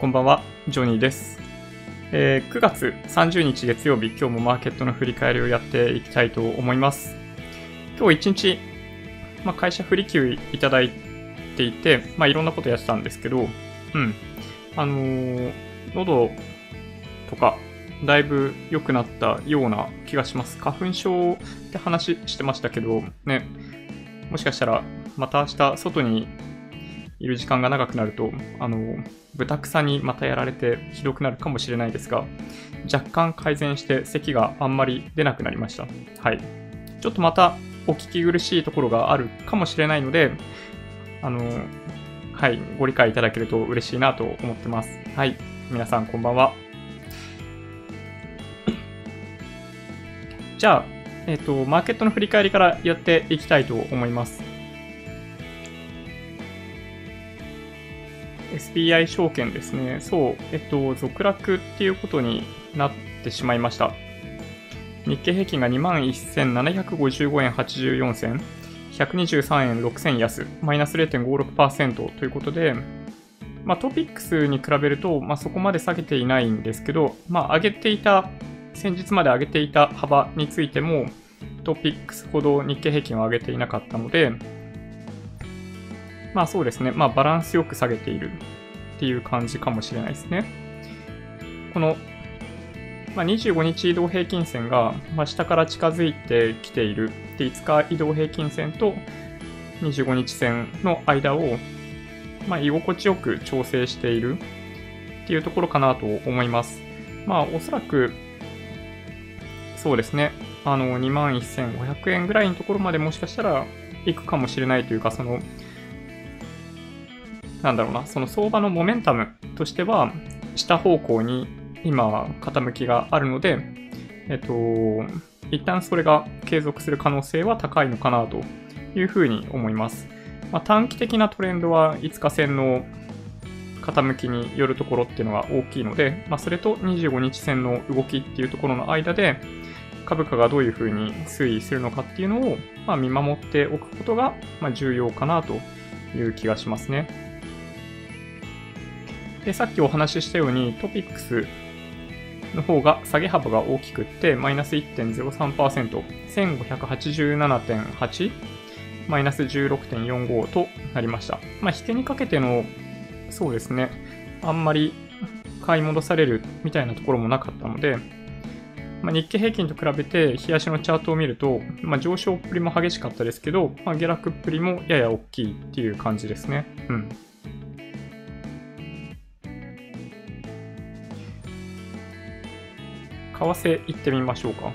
こんばんは、ジョニーです。えー9月30日月曜日、今日もマーケットの振り返りをやっていきたいと思います。今日一日、まあ、会社振り休いただいていて、まあ、いろんなことやってたんですけど、うん。あのー喉とか、だいぶ良くなったような気がします。花粉症って話してましたけど、ね、もしかしたら、また明日、外にいる時間が長くなると、あの、豚草にまたやられてひどくなるかもしれないですが、若干改善して咳があんまり出なくなりました。はい。ちょっとまたお聞き苦しいところがあるかもしれないので、あの、はい、ご理解いただけると嬉しいなと思ってます。はい。皆さんこんばんは。じゃあ、えっ、と、マーケットの振り返りからやっていきたいと思います。SBI 証券ですね。そう、えっと、続落っていうことになってしまいました。日経平均が21,755円84銭、123円6銭安、マイナス0.56%ということで、まあ、トピックスに比べると、まあ、そこまで下げていないんですけど、まあ、上げていた、先日まで上げていた幅についても、トピックスほど日経平均は上げていなかったので、まあそうですね、まあバランスよく下げているっていう感じかもしれないですね。この、まあ、25日移動平均線が、まあ、下から近づいてきているで5日移動平均線と25日線の間を、まあ、居心地よく調整しているっていうところかなと思います。まあおそらくそうですね、あの21,500円ぐらいのところまでもしかしたら行くかもしれないというか、そのなんだろうな、その相場のモメンタムとしては、下方向に今、傾きがあるので、えっと、一旦それが継続する可能性は高いのかなというふうに思います。まあ、短期的なトレンドは5日線の傾きによるところっていうのが大きいので、まあ、それと25日線の動きっていうところの間で、株価がどういうふうに推移するのかっていうのを、まあ、見守っておくことが、ま、重要かなという気がしますね。で、さっきお話ししたようにトピックスの方が下げ幅が大きくって、マイナス1.03%、1587.8、マイナス16.45となりました。まあ、引けにかけての、そうですね、あんまり買い戻されるみたいなところもなかったので、まあ、日経平均と比べて、冷やしのチャートを見ると、まあ、上昇っぷりも激しかったですけど、まあ、下落っぷりもやや大きいっていう感じですね。うん。為替行ってみましょうか。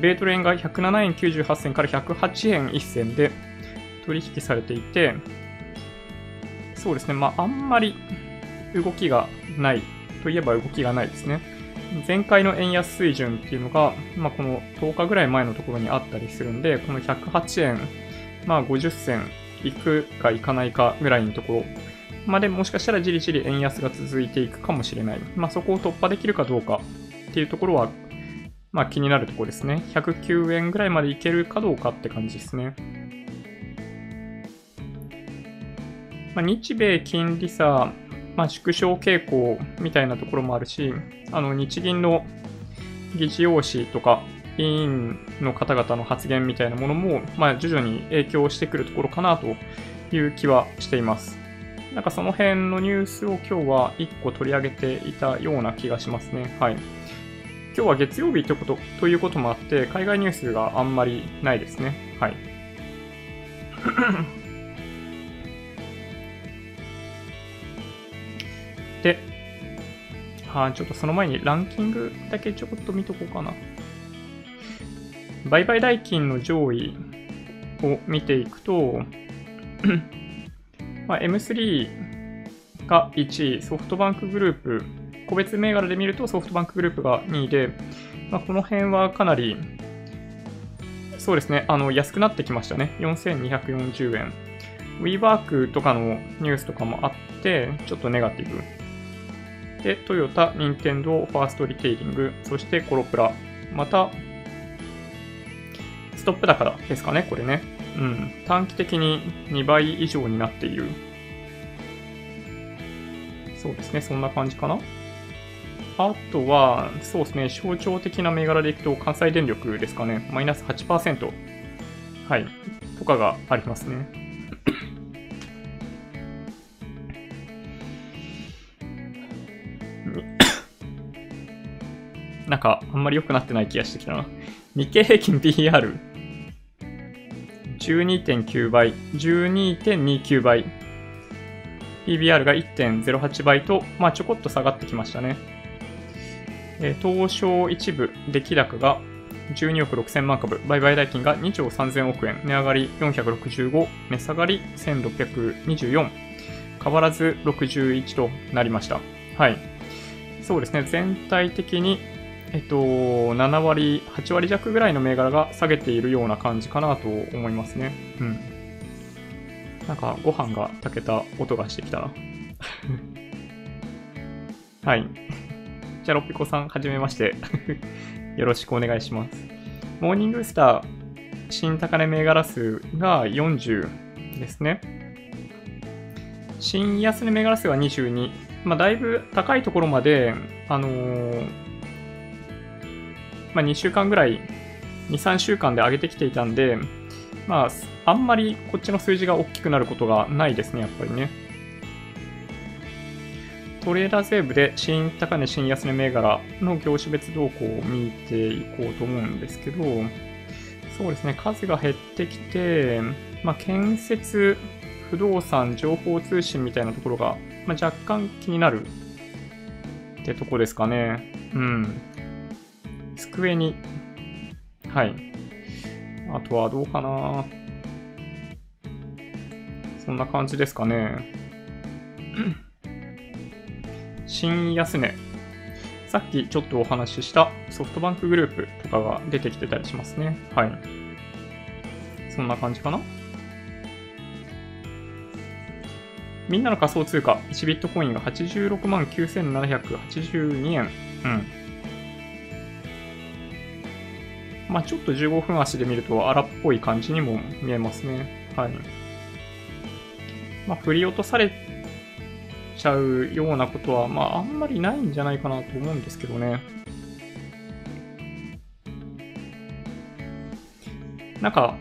米トレ円が107円98銭から108円1銭で取引されていて、そうですね、まあ、あんまり動きがないといえば動きがないですね。前回の円安水準っていうのが、まあ、この10日ぐらい前のところにあったりするんで、この108円、まあ、50銭いくかいかないかぐらいのところまあでもしかしたらじりじり円安が続いていくかもしれない。まあ、そこを突破できるかどうかっていうところは、まあ、気になるところですね。109円ぐらいまでいけるかどうかって感じですね。まあ、日米金利差、まあ、縮小傾向みたいなところもあるし、あの日銀の議事要旨とか、委員の方々の発言みたいなものも、まあ、徐々に影響してくるところかなという気はしています。なんかその辺のニュースを今日は1個取り上げていたような気がしますね。はい。今日は月曜日ということということもあって、海外ニュースがあんまりないですね。はい。で、はちょっとその前にランキングだけちょこっと見とこうかな。売買代金の上位を見ていくと、まあ、M3 が1位、ソフトバンクグループ、個別銘柄で見るとソフトバンクグループが2位で、まあ、この辺はかなり、そうですね、あの安くなってきましたね。4240円。WeWork とかのニュースとかもあって、ちょっとネガティブ。で、トヨタ、ニンテンドー、ファーストリテイリング、そしてコロプラ。また、ストップ高ですかね、これね。うん、短期的に2倍以上になっている。そうですね、そんな感じかな。あとは、そうですね、象徴的な銘柄でいくと、関西電力ですかね、マイナス8%。はい、とかがありますね。なんか、あんまり良くなってない気がしてきたな。日経平均 PR。12.9倍、12.29倍。PBR が1.08倍と、まあちょこっと下がってきましたね。えー、東証一部出来高が12億6000万株、売買代金が2兆3000億円、値上がり465、値下がり1624、変わらず61となりました。はい。そうですね、全体的にえっと、7割、8割弱ぐらいの銘柄が下げているような感じかなと思いますね。うん。なんか、ご飯が炊けた音がしてきたな。はい。じゃあ、ロッピコさん、はじめまして。よろしくお願いします。モーニングスター、新高値銘柄数が40ですね。新安値銘柄数は22。まあ、だいぶ高いところまで、あのーまあ、2週間ぐらい、2、3週間で上げてきていたんで、まあ、あんまりこっちの数字が大きくなることがないですね、やっぱりね。トレーダー税部で新高値、新安値銘柄の業種別動向を見ていこうと思うんですけど、そうですね、数が減ってきて、まあ、建設、不動産、情報通信みたいなところが、まあ、若干気になるってとこですかね。うん。机に、はい。あとはどうかなそんな感じですかね。新安値。さっきちょっとお話ししたソフトバンクグループとかが出てきてたりしますね。はい。そんな感じかなみんなの仮想通貨、1ビットコインが86万9782円。うん。まあ、ちょっと15分足で見ると荒っぽい感じにも見えますね。はい。まあ、振り落とされちゃうようなことは、まあ、あんまりないんじゃないかなと思うんですけどね。なんか、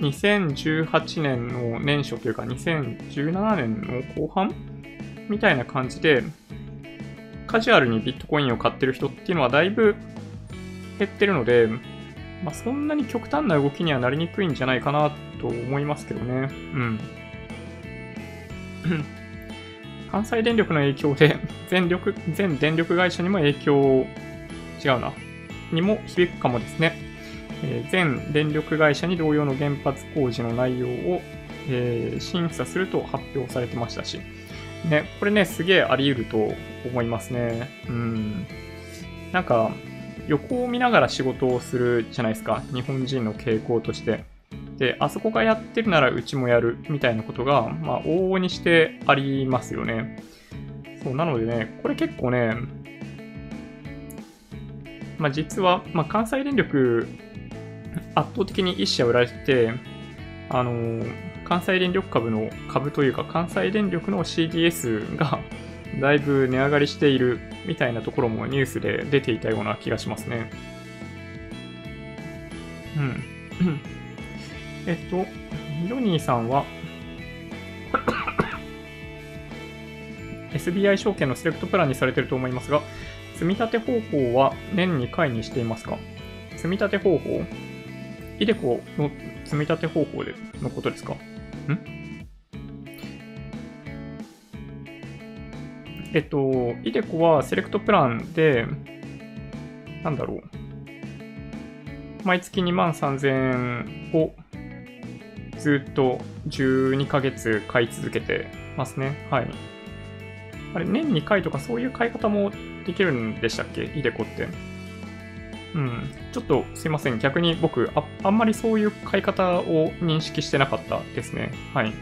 2018年の年初というか、2017年の後半みたいな感じで、カジュアルにビットコインを買ってる人っていうのはだいぶ減ってるので、まあ、そんなに極端な動きにはなりにくいんじゃないかなと思いますけどね。うん。関西電力の影響で、全力、全電力会社にも影響、違うな、にも響くかもですね。えー、全電力会社に同様の原発工事の内容を、えー、審査すると発表されてましたし。ね、これね、すげえあり得ると思いますね。うん。なんか、横を見ながら仕事をするじゃないですか。日本人の傾向として。で、あそこがやってるならうちもやるみたいなことが、まあ、往々にしてありますよね。そう、なのでね、これ結構ね、まあ、実は、まあ、関西電力、圧倒的に1社売られてて、あのー、関西電力株の株というか、関西電力の CDS がだいぶ値上がりしているみたいなところもニュースで出ていたような気がしますね。うん。えっと、ヨニーさんは SBI 証券のセレクトプランにされていると思いますが、積み立て方法は年2回にしていますか？積み立て方法？イデコの積み立て方法でのことですか？ん？えっと、イデコはセレクトプランで、なんだろう。毎月2万3000円をずっと12ヶ月買い続けてますね。はい。あれ、年2回とかそういう買い方もできるんでしたっけ？イデコって。うん。ちょっとすいません。逆に僕あ、あんまりそういう買い方を認識してなかったですね。はい。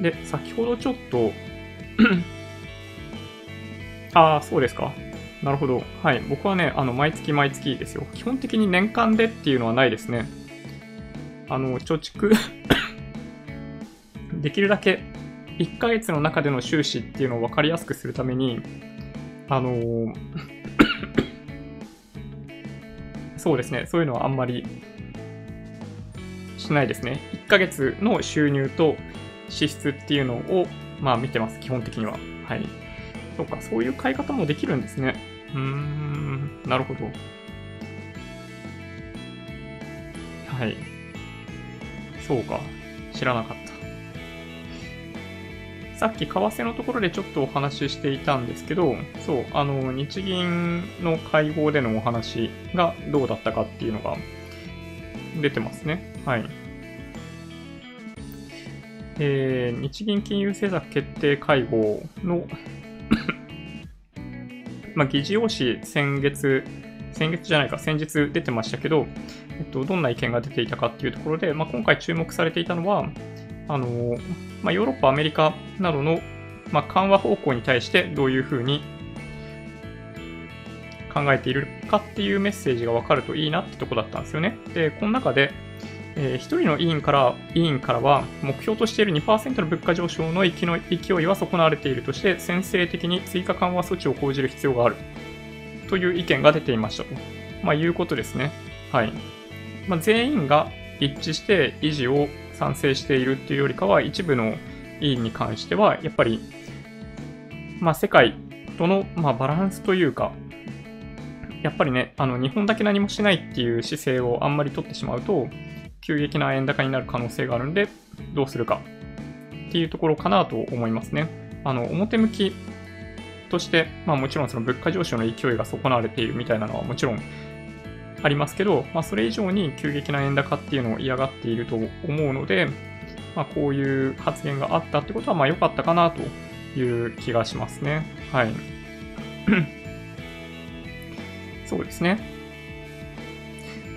で、先ほどちょっと ああ、そうですか。なるほど。はい。僕はね、あの、毎月毎月ですよ。基本的に年間でっていうのはないですね。あの、貯蓄 できるだけ1ヶ月の中での収支っていうのを分かりやすくするために、あのー そうですね、そういうのはあんまりしないですね。1ヶ月の収入と支出っていうのを、まあ見てます、基本的には。はい。そうか、そういう買い方もできるんですね。うーん、なるほど。はい。そうか、知らなかった。さっき為替のところでちょっとお話ししていたんですけど、そう、あの、日銀の会合でのお話がどうだったかっていうのが出てますね。はい。えー、日銀金融政策決定会合の まあ、議事要旨先月、先月じゃないか、先日出てましたけど、えっと、どんな意見が出ていたかっていうところで、まあ、今回注目されていたのは、あの、まあ、ヨーロッパ、アメリカなどの、まあ、緩和方向に対してどういうふうに考えているかっていうメッセージが分かるといいなってとこだったんですよね。で、この中で、えー、1人の委員から、委員からは、目標としている2%の物価上昇の勢いは損なわれているとして、先制的に追加緩和措置を講じる必要があるという意見が出ていましたと、まあ、いうことですね。はい。まあ、全員が一致して維持を賛成しているっていうよりかは、一部の委員に関しては、やっぱり、まあ、世界との、ま、バランスというか、やっぱりね、あの日本だけ何もしないっていう姿勢をあんまり取ってしまうと、急激な円高になる可能性があるんで、どうするかっていうところかなと思いますね。あの表向きとして、まあ、もちろんその物価上昇の勢いが損なわれているみたいなのはもちろんありますけど、まあ、それ以上に急激な円高っていうのを嫌がっていると思うので、まあ、こういう発言があったってことは、まあ良かったかなという気がしますね。はい。そうですね。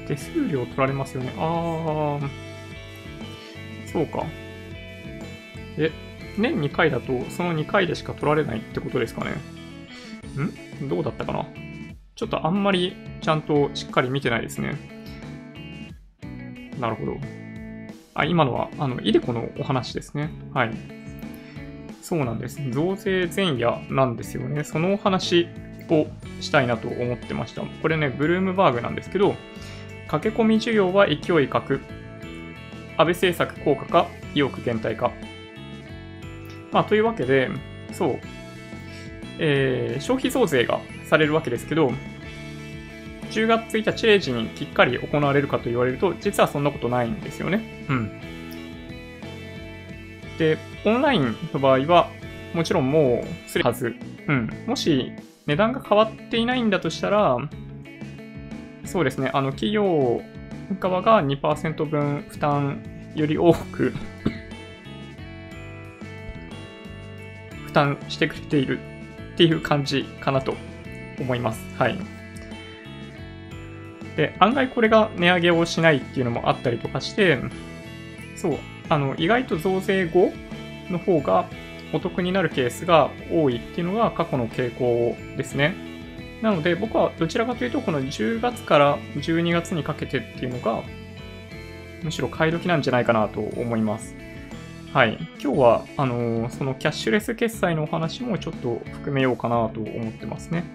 手数料取られますよね。あー、そうか。え、年2回だと、その2回でしか取られないってことですかね。ん？どうだったかな？ちょっとあんまりちゃんとしっかり見てないですね。なるほど。あ、今のは、あの、イデコのお話ですね。はい。そうなんです。増税前夜なんですよね。そのお話をしたいなと思ってました。これね、ブルームバーグなんですけど、駆け込み需要は勢い欠く。安倍政策効果か、意欲減退か。まあ、というわけで、そう、えー、消費増税がされるわけですけど、10月1日0時にきっかり行われるかと言われると、実はそんなことないんですよね。うん。で、オンラインの場合は、もちろんもうするはず。うん。もし値段が変わっていないんだとしたら、そうですね、あの企業側が2%分負担より多く 負担してくれているっていう感じかなと思います。はい。で、案外これが値上げをしないっていうのもあったりとかして、そう、あの、意外と増税後の方がお得になるケースが多いっていうのが過去の傾向ですね。なので僕はどちらかというとこの10月から12月にかけてっていうのがむしろ買い時なんじゃないかなと思います。はい。今日は、あのー、そのキャッシュレス決済のお話もちょっと含めようかなと思ってますね。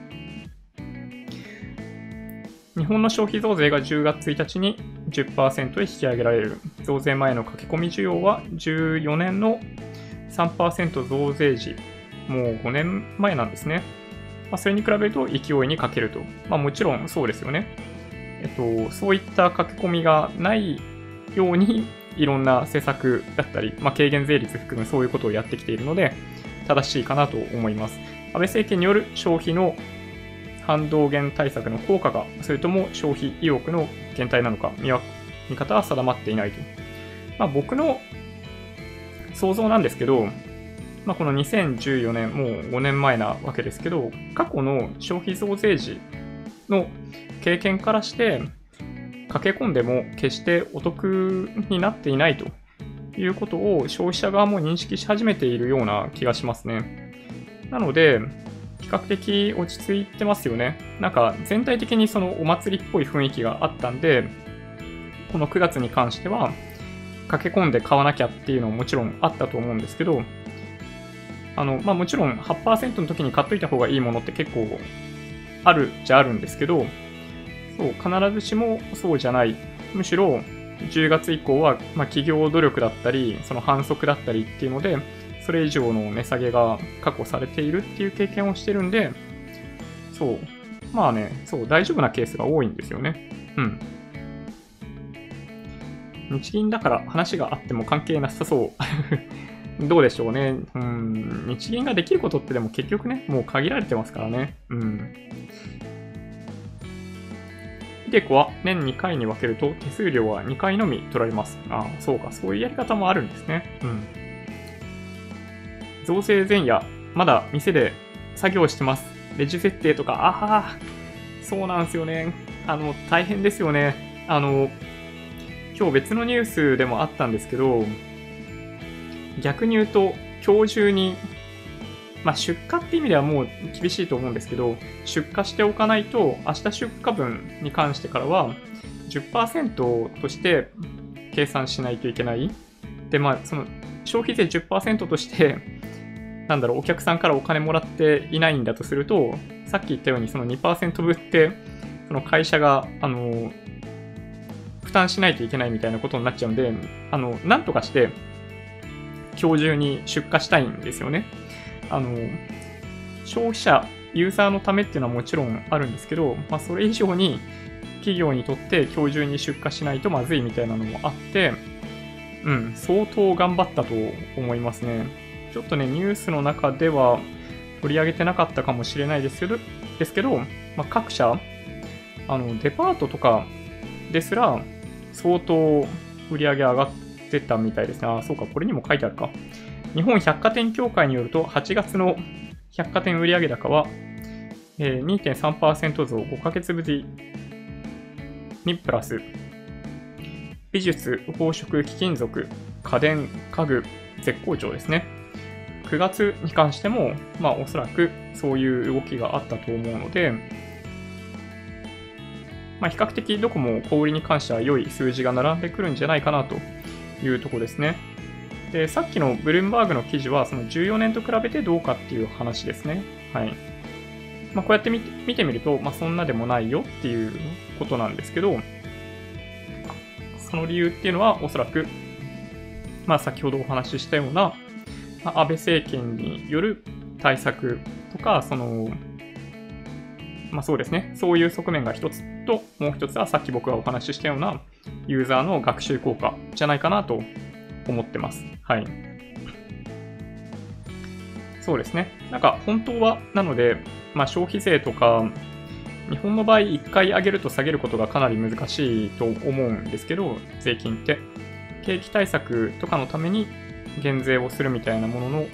日本の消費増税が10月1日に10%へ引き上げられる。増税前の駆け込み需要は14年の3%増税時、もう5年前なんですね。まあ、それに比べると勢いに欠けると。まあもちろんそうですよね。えっと、そういった駆け込みがないように いろんな施策だったり、まあ、軽減税率含むそういうことをやってきているので、正しいかなと思います。安倍政権による消費の反動減対策の効果が、それとも消費意欲の減退なのか、見見方は定まっていないと。まあ、僕の想像なんですけど、まあ、この2014年、もう5年前なわけですけど、過去の消費増税時の経験からして、駆け込んでも決してお得になっていないということを消費者側も認識し始めているような気がしますね。なので、比較的落ち着いてますよね。なんか全体的にそのお祭りっぽい雰囲気があったんで、この9月に関しては、駆け込んで買わなきゃっていうのももちろんあったと思うんですけど、あの、まあもちろん8%の時に買っといた方がいいものって結構あるじゃあるんですけど、そう、必ずしもそうじゃない。むしろ、10月以降は、まあ、企業努力だったり、その反則だったりっていうので、それ以上の値下げが確保されているっていう経験をしてるんで、そう、まあね、そう、大丈夫なケースが多いんですよね。うん。日銀だから話があっても関係なさそうどうでしょうね。うん。日銀ができることってでも結局ね、もう限られてますからね。うん。イデコは年2回に分けると手数料は2回のみ取られます。ああ、そうか。そういうやり方もあるんですね。うん。造成前夜、まだ店で作業してます。レジ設定とか、ああ、そうなんですよね。あの、大変ですよね。あの、今日別のニュースでもあったんですけど、逆に言うと、今日中に、まあ、出荷って意味ではもう厳しいと思うんですけど、出荷しておかないと、明日出荷分に関してからは、10%として計算しないといけない。で、まあ、その消費税10%として、なんだろう、お客さんからお金もらっていないんだとすると、さっき言ったようにその2%分って、その会社が、あの、負担しないといけないみたいなことになっちゃうんで、あの、なんとかして、今日中に出荷したいんですよね。あの、消費者、ユーザーのためっていうのはもちろんあるんですけど、まあ、それ以上に企業にとって今日中に出荷しないとまずいみたいなのもあって、うん、相当頑張ったと思いますね。ちょっとね、ニュースの中では取り上げてなかったかもしれないですけど、ですけど、まあ、各社、あの、デパートとかですら、相当売り上げ上がってたみたいですね。あ、そうか、これにも書いてあるか。日本百貨店協会によると、8月の百貨店売上高は、えー、2.3%増5ヶ月ぶりにプラス、美術、宝飾、貴金属、家電、家具、絶好調ですね。9月に関しても、まあおそらくそういう動きがあったと思うので、まあ、比較的どこも小売に関しては良い数字が並んでくるんじゃないかなというとこですね。で、さっきのブルームバーグの記事は、その14年と比べてどうかっていう話ですね。はい。まあ、こうやって見て見てみると、まあ、そんなでもないよっていうことなんですけど、その理由っていうのは、おそらく、まあ、先ほどお話ししたような、まあ、安倍政権による対策とか、その、まあそうですね。そういう側面が一つと、もう一つはさっき僕がお話ししたようなユーザーの学習効果じゃないかなと思ってます。はい。そうですね。なんか本当は、なので、まあ消費税とか、日本の場合1回上げると下げることがかなり難しいと思うんですけど、税金って。景気対策とかのために減税をするみたいなものの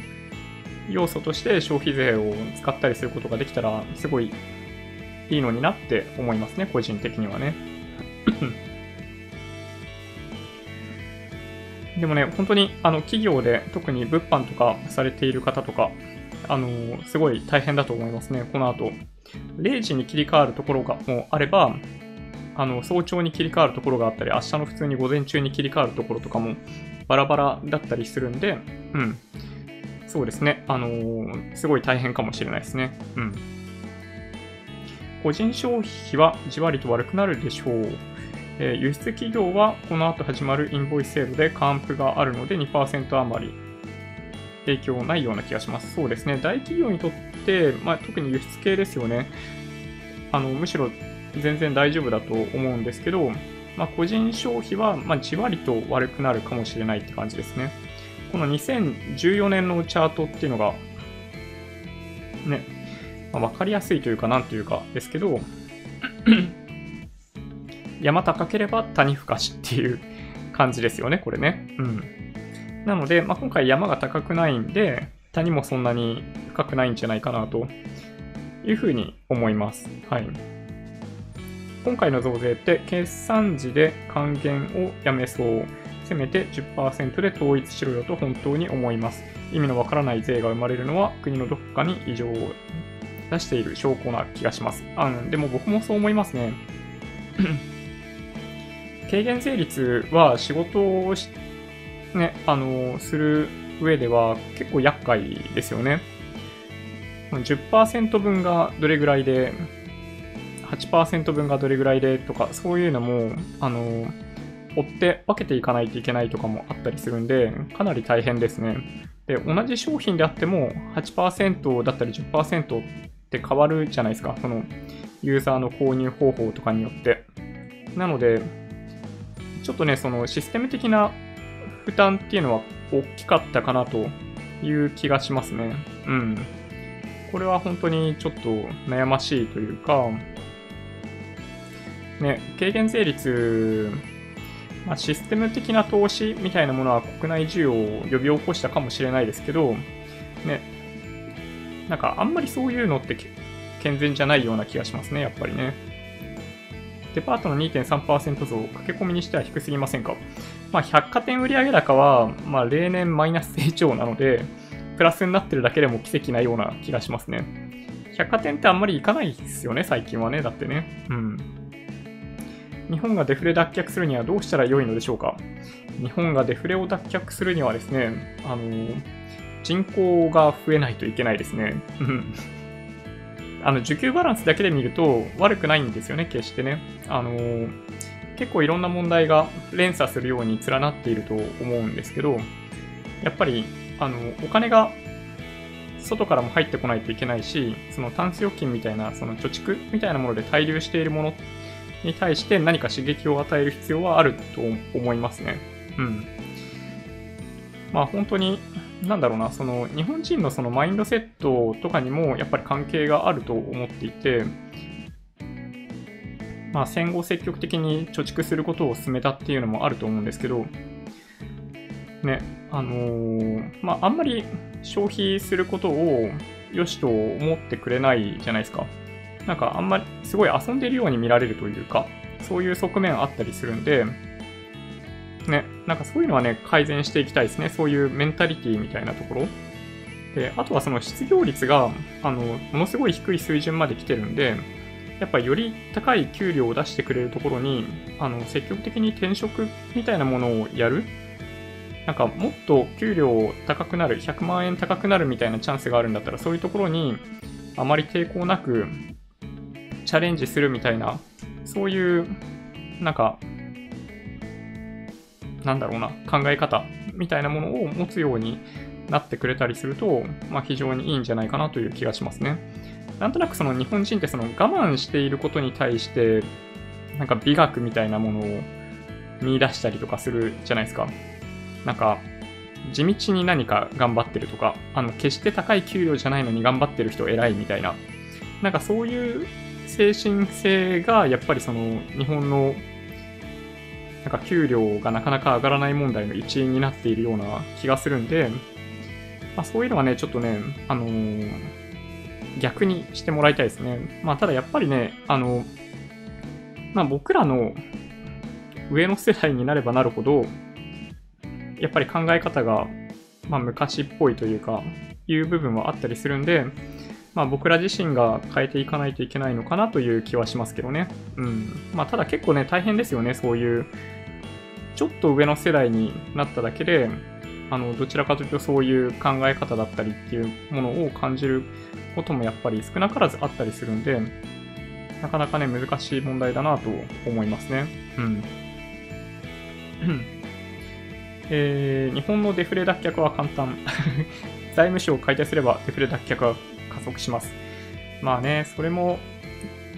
要素として消費税を使ったりすることができたら、すごいいいのになって思いますね、個人的にはね。でもね、本当にあの企業で特に物販とかされている方とか、あのー、すごい大変だと思いますね、この後。0時に切り替わるところがもうあれば、あの早朝に切り替わるところがあったり、明日の普通に午前中に切り替わるところとかもバラバラだったりするんで、うん。そうですね。あのー、すごい大変かもしれないですね。うん。個人消費はじわりと悪くなるでしょう。え、輸出企業はこの後始まるインボイス制度で還付があるので2%余り影響ないような気がします。そうですね。大企業にとって、まあ、特に輸出系ですよね。あの、むしろ全然大丈夫だと思うんですけど、まあ、個人消費は、ま、じわりと悪くなるかもしれないって感じですね。この2014年のチャートっていうのが、ね、まあ、分かりやすいというか、なんというかですけど、山高ければ谷深しっていう感じですよね、これね。うん。なので、まあ、今回山が高くないんで、谷もそんなに深くないんじゃないかなというふうに思います。はい。今回の増税って決算時で還元をやめそう。せめて10%で統一しろよと本当に思います。意味のわからない税が生まれるのは国のどこかに異常を出している証拠な気がします。あでも僕もそう思いますね。軽減税率は仕事をし、ね、あの、する上では結構厄介ですよね。10%分がどれぐらいで、8%分がどれぐらいでとか、そういうのも、あの、追って分けていかないといけないとかもあったりするんで、かなり大変ですね。で、同じ商品であっても8%だったり10%って変わるじゃないですか。そのユーザーの購入方法とかによって。なので、ちょっとね、そのシステム的な負担っていうのは大きかったかなという気がしますね。うん。これは本当にちょっと悩ましいというか、ね、軽減税率まあ、システム的な投資みたいなものは国内需要を呼び起こしたかもしれないですけど、ね、なんかあんまりそういうのって健全じゃないような気がしますね、やっぱりね。デパートの2.3%増、駆け込みにしては低すぎませんか？まあ、百貨店売上高は、まあ、例年マイナス成長なので、プラスになってるだけでも奇跡なような気がしますね。百貨店ってあんまり行かないですよね、最近はね。だってね。うん。日本がデフレ脱却するにはどうしたら良いのでしょうか？日本がデフレを脱却するにはですね、あの、人口が増えないといけないですね。あの、需給バランスだけで見ると悪くないんですよね、決してね。あの、結構いろんな問題が連鎖するように連なっていると思うんですけど、やっぱり、あの、お金が外からも入ってこないといけないし、そのタンス預金みたいな、その貯蓄みたいなもので滞留しているものに対して何か刺激を与える必要はあると思いますね。うん。まあ本当に、なんだろうな、その日本人のそのマインドセットとかにもやっぱり関係があると思っていて、まあ戦後積極的に貯蓄することを進めたっていうのもあると思うんですけど、ね、あのー、まああんまり消費することを良しと思ってくれないじゃないですか。なんかあんまりすごい遊んでるように見られるというか、そういう側面あったりするんで、ね、なんかそういうのはね、改善していきたいですね。そういうメンタリティみたいなところ。で、あとはその失業率が、あの、ものすごい低い水準まで来てるんで、やっぱより高い給料を出してくれるところに、あの、積極的に転職みたいなものをやる。なんかもっと給料高くなる、100万円高くなるみたいなチャンスがあるんだったら、そういうところにあまり抵抗なくチャレンジするみたいな、そういう、なんか、なんだろうな、考え方みたいなものを持つようになってくれたりすると、まあ、非常にいいんじゃないかなという気がしますね。なんとなくその日本人ってその我慢していることに対して、なんか美学みたいなものを見出したりとかするじゃないですか。なんか、地道に何か頑張ってるとか、あの、決して高い給料じゃないのに頑張ってる人偉いみたいな、なんかそういう精神性がやっぱりその日本のなんか給料がなかなか上がらない問題の一因になっているような気がするんで、まあ、そういうのはね、ちょっとね、あのー、逆にしてもらいたいですね。まあ、ただやっぱりね、あの、まあ、僕らの上の世代になればなるほど、やっぱり考え方が、まあ、昔っぽいというか、いう部分はあったりするんで、まあ僕ら自身が変えていかないといけないのかなという気はしますけどね。うん。まあただ結構ね、大変ですよね、そういう、ちょっと上の世代になっただけで、あの、どちらかというとそういう考え方だったりっていうものを感じることもやっぱり少なからずあったりするんで、なかなかね、難しい問題だなと思いますね。うん。えー、日本のデフレ脱却は簡単。財務省を改定すればデフレ脱却は加速します。まあね、それも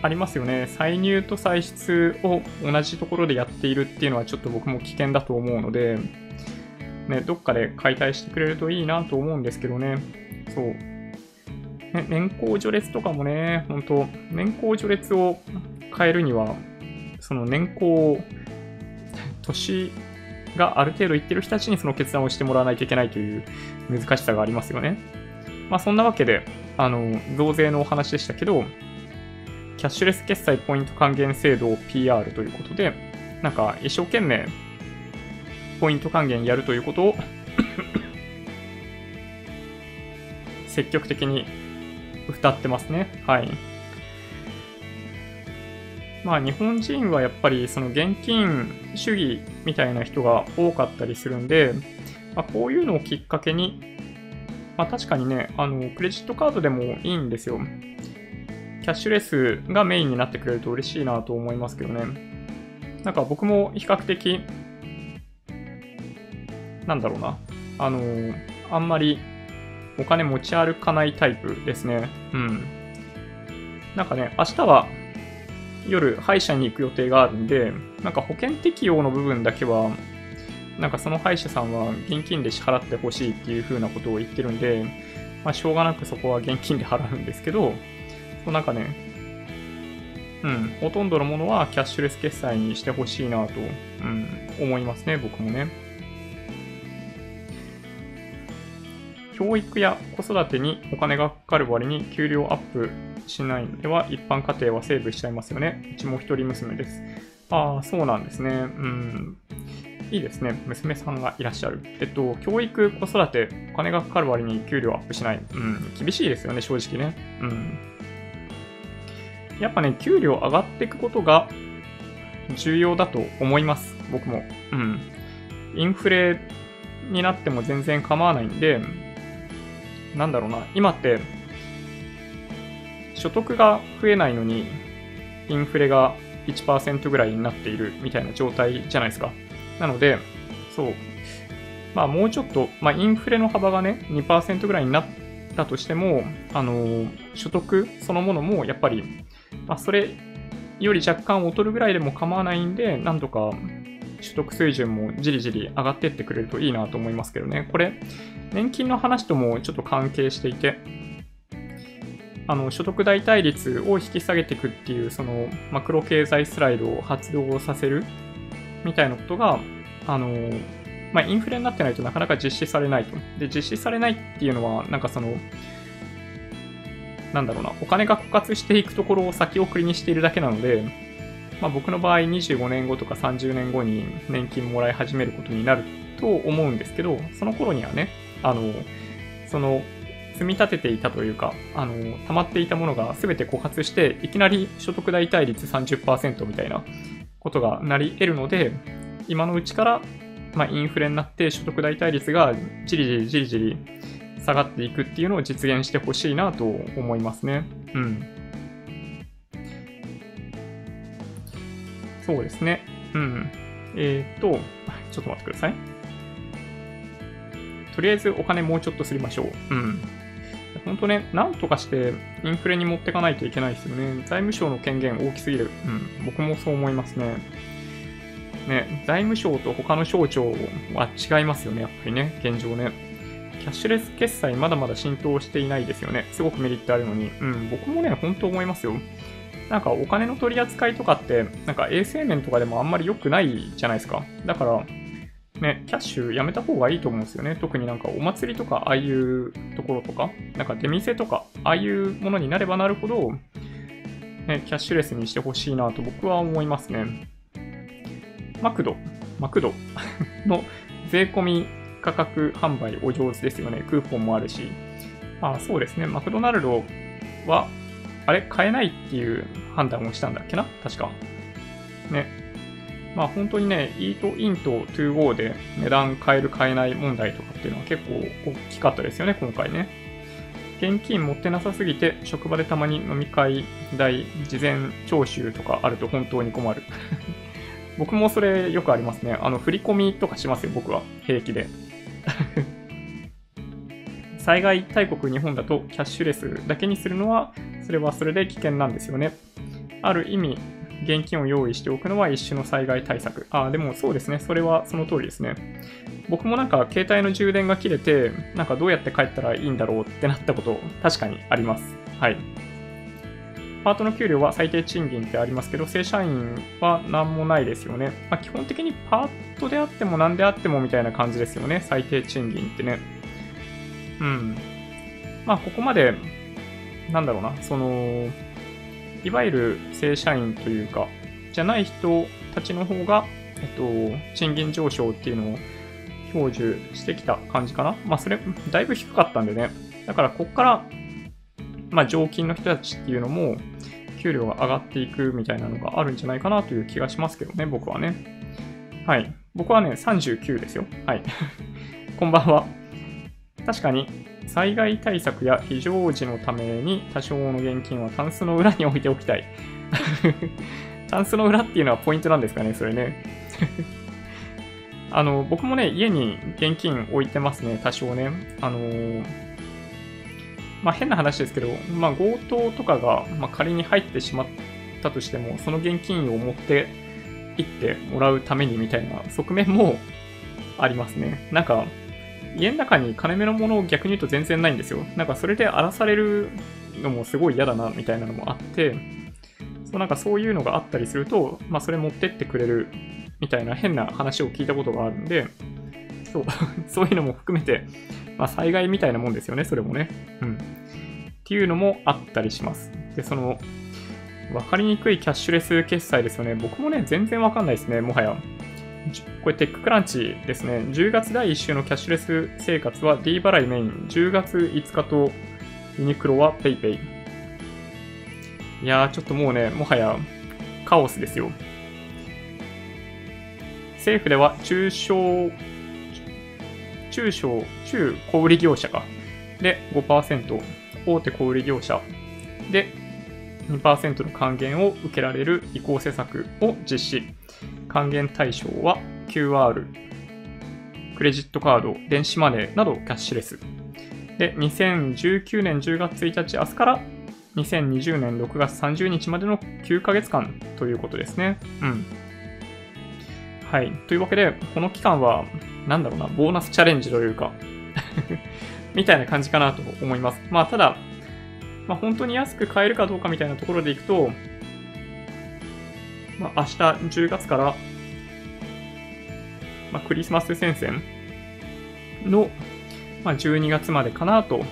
ありますよね。歳入と歳出を同じところでやっているっていうのはちょっと僕も危険だと思うので、ね、どっかで解体してくれるといいなと思うんですけどね。そう。ね、年功序列とかもね、本当年功序列を変えるには、その年功、年がある程度いってる人たちにその決断をしてもらわないといけないという難しさがありますよね。まあそんなわけで、あの、増税のお話でしたけど、ャッシュレス決済ポイント還元制度を PR ということで、なんか一生懸命ポイント還元やるということを 積極的に歌ってますね。はい。まあ日本人はやっぱりその現金主義みたいな人が多かったりするんで、まあ、こういうのをきっかけに、まあ確かにね、あの、クレジットカードでもいいんですよ。キャッシュレスがメインになってくれると嬉しいなと思いますけどね。なんか僕も比較的、なんだろうな。あのあんまりお金持ち歩かないタイプですね。うん。なんかね、明日は夜歯医者に行く予定があるんで、なんか保険適用の部分だけは、なんかその歯医者さんは現金で支払ってほしいっていう風なことを言ってるんで、まあしょうがなくそこは現金で払うんですけど、なんかね、うん、ほとんどのものはキャッシュレス決済にしてほしいなと、うん、思いますね、僕もね。教育や子育てにお金がかかる割に給料アップしないのでは一般家庭はセーブしちゃいますよね。うちも一人娘です。ああ、そうなんですね。うん。いいですね。娘さんがいらっしゃる。えっと、教育、子育て、お金がかかる割に給料アップしない。うん。厳しいですよね、正直ね。うん。やっぱね、給料上がっていくことが重要だと思います。僕も。うん。インフレになっても全然構わないんで、なんだろうな、今って、所得が増えないのに、インフレが1%ぐらいになっているみたいな状態じゃないですか。なので、そう。まあもうちょっと、まあインフレの幅がね、2%ぐらいになったとしても、あの、所得そのものもやっぱり、まあそれより若干劣るぐらいでも構わないんで、なんとか取得水準もじりじり上がってってくれるといいなと思いますけどね。これ、年金の話ともちょっと関係していて、あの、所得代替率を引き下げていくっていう、その、マクロ経済スライドを発動させるみたいなことが、あの、まあ、インフレになってないとなかなか実施されないと。で、実施されないっていうのは、なんかその、なんだろうな、お金が枯渇していくところを先送りにしているだけなので、まあ、僕の場合25年後とか30年後に年金もらい始めることになると思うんですけど、その頃にはね、あの、その、積み立てていたというか、あの、溜まっていたものが全て枯渇して、いきなり所得代替率30%みたいなことがなり得るので、今のうちから、まあ、インフレになって所得代替率がじりじりじりじり下がっていくっていうのを実現してほしいなと思いますね。うん。そうですね。うん。えっ、ー、と、ちょっと待ってください。とりあえずお金もうちょっとすりましょう。うん。本当ね、なんとかしてインフレに持ってかないといけないですよね。財務省の権限大きすぎる。うん。僕もそう思いますね。ね、財務省と他の省庁は違いますよね、やっぱりね、現状ね。キャッシュレス決済まだまだ浸透していないですよね。すごくメリットあるのに。うん、僕もね、本当思いますよ。なんかお金の取り扱いとかって、なんか衛生面とかでもあんまり良くないじゃないですか。だから、ね、キャッシュやめた方がいいと思うんですよね。特になんかお祭りとか、ああいうところとか、なんか出店とか、ああいうものになればなるほど、ね、キャッシュレスにしてほしいなと僕は思いますね。マクド、マクドの税込み価格販売お上手ですよね。クーポンもあるし。あ、そうですね。マクドナルドはあれ？買えないっていう判断をしたんだっけな？確か。ね。まあ本当にね、イートインと 2GO で値段変える買えない問題とかっていうのは結構大きかったですよね、今回ね。現金持ってなさすぎて、職場でたまに飲み会代、事前徴収とかあると本当に困る。僕もそれよくありますね。あの、振り込みとかしますよ、僕は。平気で。災害大国日本だとキャッシュレスだけにするのは、それはそれで危険なんですよね。ある意味、現金を用意しておくのは一種の災害対策。あ、でもそうですね。それはその通りですね。僕もなんか携帯の充電が切れて、なんかどうやって帰ったらいいんだろうってなったこと確かにあります。はい。パートの給料は最低賃金ってありますけど、正社員は何もないですよね。まあ、基本的にパートであっても何であってもみたいな感じですよね。最低賃金ってね。うん。まあ、ここまで、なんだろうな、その、いわゆる正社員というか、じゃない人たちの方が、えっと、賃金上昇っていうのを享受してきた感じかな。まあ、それ、だいぶ低かったんでね。だから、こっから、まあ、常勤の人たちっていうのも、給料が上がっていくみたいなのがあるんじゃないかなという気がしますけどね、僕はね。はい。僕はね、39ですよ。はい。こんばんは。確かに、災害対策や非常時のために多少の現金はタンスの裏に置いておきたい。タンスの裏っていうのはポイントなんですかね、それね。あの、僕もね、家に現金置いてますね、多少ね。あのー、まあ、変な話ですけど、まあ、強盗とかが、まあ、仮に入ってしまったとしても、その現金を持って行ってもらうためにみたいな側面もありますね。なんか、家の中に金目のものを逆に言うと全然ないんですよ。なんかそれで荒らされるのもすごい嫌だなみたいなのもあって、そうなんかそういうのがあったりすると、まあそれ持ってってくれるみたいな変な話を聞いたことがあるんで、そう、そういうのも含めて、まあ災害みたいなもんですよね、それもね。うん。っていうのもあったりします。で、その、わかりにくいキャッシュレス決済ですよね。僕もね、全然わかんないですね、もはや。これテッククランチですね。10月第1週のキャッシュレス生活は D 払いメイン。10月5日とユニクロは PayPay。いやー、ちょっともうね、もはやカオスですよ。政府では中小、中小、中小売業者か。で5%、大手小売業者で2%の還元を受けられる移行施策を実施。還元対象は QR、クレジットカード、電子マネーなどキャッシュレス。で、2019年10月1日、明日から2020年6月30日までの9ヶ月間ということですね。うん。はい。というわけで、この期間は、なんだろうな、ボーナスチャレンジというか みたいな感じかなと思います。まあ、ただ、まあ、本当に安く買えるかどうかみたいなところでいくと、まあ、明日10月から、まあ、クリスマス戦線の、まあ、12月までかなと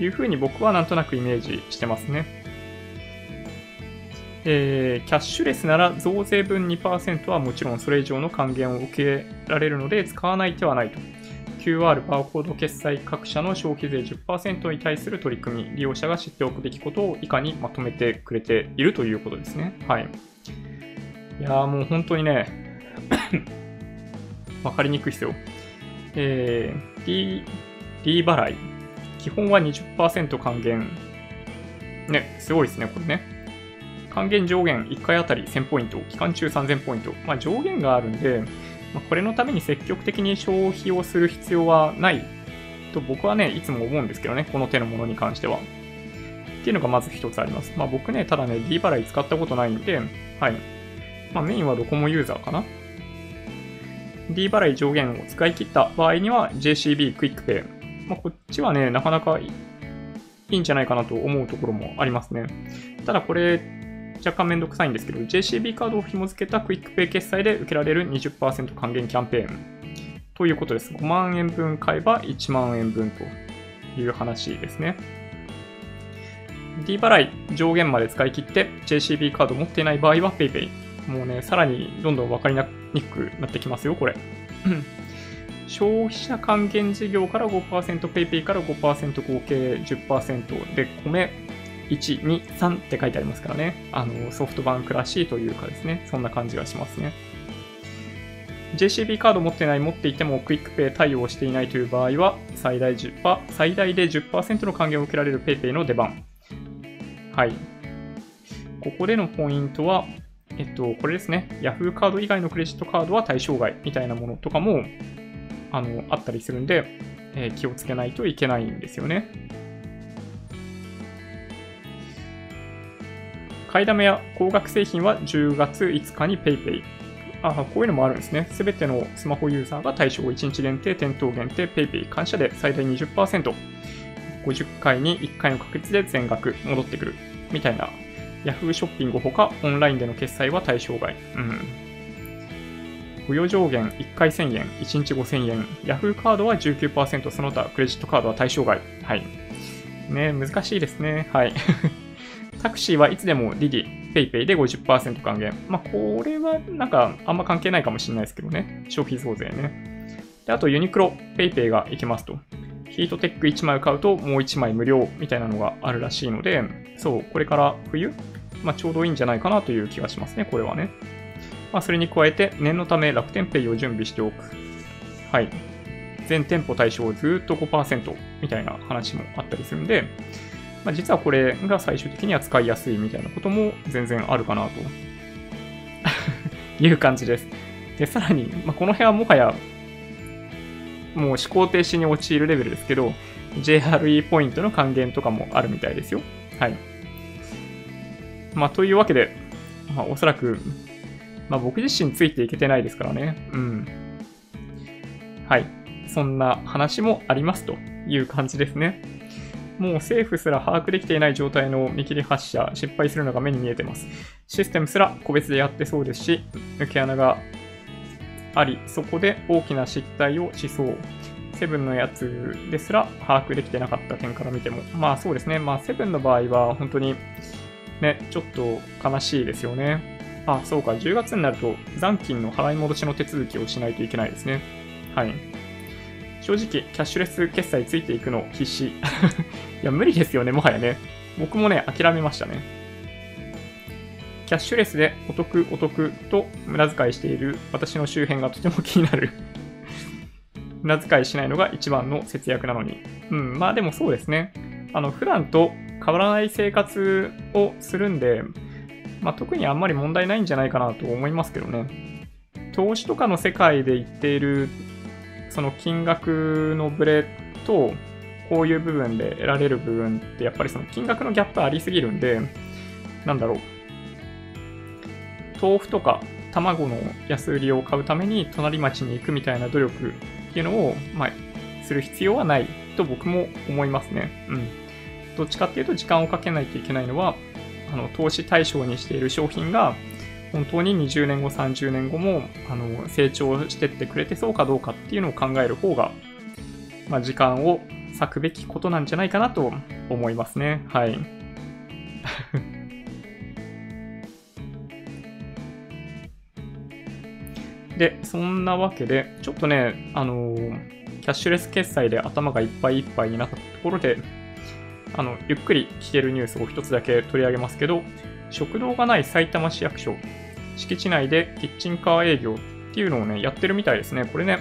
いうふうに僕はなんとなくイメージしてますね。えー、キャッシュレスなら増税分2%はもちろんそれ以上の還元を受けられるので使わない手はないと。QR バーコード決済各社の消費税10%に対する取り組み、利用者が知っておくべきことを以下にまとめてくれているということですね。はい。いやーもう本当にね わかりにくいですよ。えー、D、D 払い。基本は20%還元。ね、すごいですね、これね。還元上限1回あたり1000ポイント、期間中3000ポイント。まあ上限があるんで、まこれのために積極的に消費をする必要はないと僕はね、いつも思うんですけどね、この手のものに関しては。っていうのがまず一つあります。まあ僕ね、ただね、D 払い使ったことないんで、はい。まあメインはドコモユーザーかな。D 払い上限を使い切った場合には JCB クイックペイ。まあこっちはね、なかなかいいんじゃないかなと思うところもありますね。ただこれ、若干めんどくさいんですけど、JCB カードを紐付けたクイックペイ決済で受けられる20%還元キャンペーンということです。5万円分買えば1万円分という話ですね。D 払い上限まで使い切って JCB カード持っていない場合は PayPay。もうね、さらにどんどん分かりにくくなってきますよ、これ。消費者還元事業から 5%PayPay から5%合計10%で米1、2、3って書いてありますからね。あの、ソフトバンクらしいというかですね。そんな感じがしますね。JCB カード持ってない、持っていてもクイックペイ対応していないという場合は、最大10%、最大で10%の還元を受けられる PayPay の出番。はい。ここでのポイントは、えっと、これですね。Yahoo カード以外のクレジットカードは対象外みたいなものとかも、あの、あったりするんで、えー、気をつけないといけないんですよね。買いだめや高額製品は10月5日に PayPay。あ、こういうのもあるんですね。すべてのスマホユーザーが対象1日限定、店頭限定、PayPay 感謝で最大20%。50回に1回の確率で全額戻ってくる。みたいな。Yahoo ショッピングほかオンラインでの決済は対象外。うん。付与上限1回1000円、1日5000円。Yahoo カードは19%、その他クレジットカードは対象外。はい。ね難しいですね。はい。タクシーはいつでも DiDi、PayPay で50%還元。まあ、これはなんかあんま関係ないかもしれないですけどね。消費増税ね。で、あとユニクロ、 PayPay がいけますと。ヒートテック1枚買うともう1枚無料みたいなのがあるらしいので、そう、これから冬まあ、ちょうどいいんじゃないかなという気がしますね、これはね。まあ、それに加えて、念のため楽天ペイを準備しておく。はい。全店舗対象をずっと5%みたいな話もあったりするんで、まあ、実はこれが最終的には使いやすいみたいなことも全然あるかなと いう感じです。で、さらに、まあ、この辺はもはやもう思考停止に陥るレベルですけど、JRE ポイントの還元とかもあるみたいですよ。はい。まあ、というわけで、まあ、おそらく、まあ、僕自身ついていけてないですからね。うん。はい。そんな話もありますという感じですね。もう政府すら把握できていない状態の見切り発射、失敗するのが目に見えてます。システムすら個別でやってそうですし、抜け穴があり、そこで大きな失態をしそう。セブンのやつですら把握できてなかった点から見ても。まあそうですね。まあセブンの場合は本当にね、ちょっと悲しいですよね。あ、そうか。10月になると残金の払い戻しの手続きをしないといけないですね。はい。正直、キャッシュレス決済ついていくの必死。いや、無理ですよね、もはやね。僕もね、諦めましたね。キャッシュレスでお得お得と無駄遣いしている私の周辺がとても気になる 無駄遣いしないのが一番の節約なのに。うん、まあでもそうですね。あの、普段と変わらない生活をするんで、まあ特にあんまり問題ないんじゃないかなと思いますけどね。投資とかの世界で言っている、その金額のブレと、こういう部分で得られる部分ってやっぱりその金額のギャップありすぎるんで、なんだろう。豆腐とか卵の安売りを買うために隣町に行くみたいな努力っていうのを、まあ、する必要はないと僕も思いますね。うん。どっちかっていうと時間をかけないといけないのは、あの、投資対象にしている商品が、本当に20年後、30年後も、あの、成長してってくれてそうかどうかっていうのを考える方が、まあ、時間を割くべきことなんじゃないかなと思いますね。はい。で、そんなわけで、ちょっとね、あの、キャッシュレス決済で頭がいっぱいいっぱいになったところで、あの、ゆっくり聞けるニュースを一つだけ取り上げますけど、食堂がない埼玉市役所、敷地内でキッチンカー営業。っていうのをね、やってるみたいですね。これね、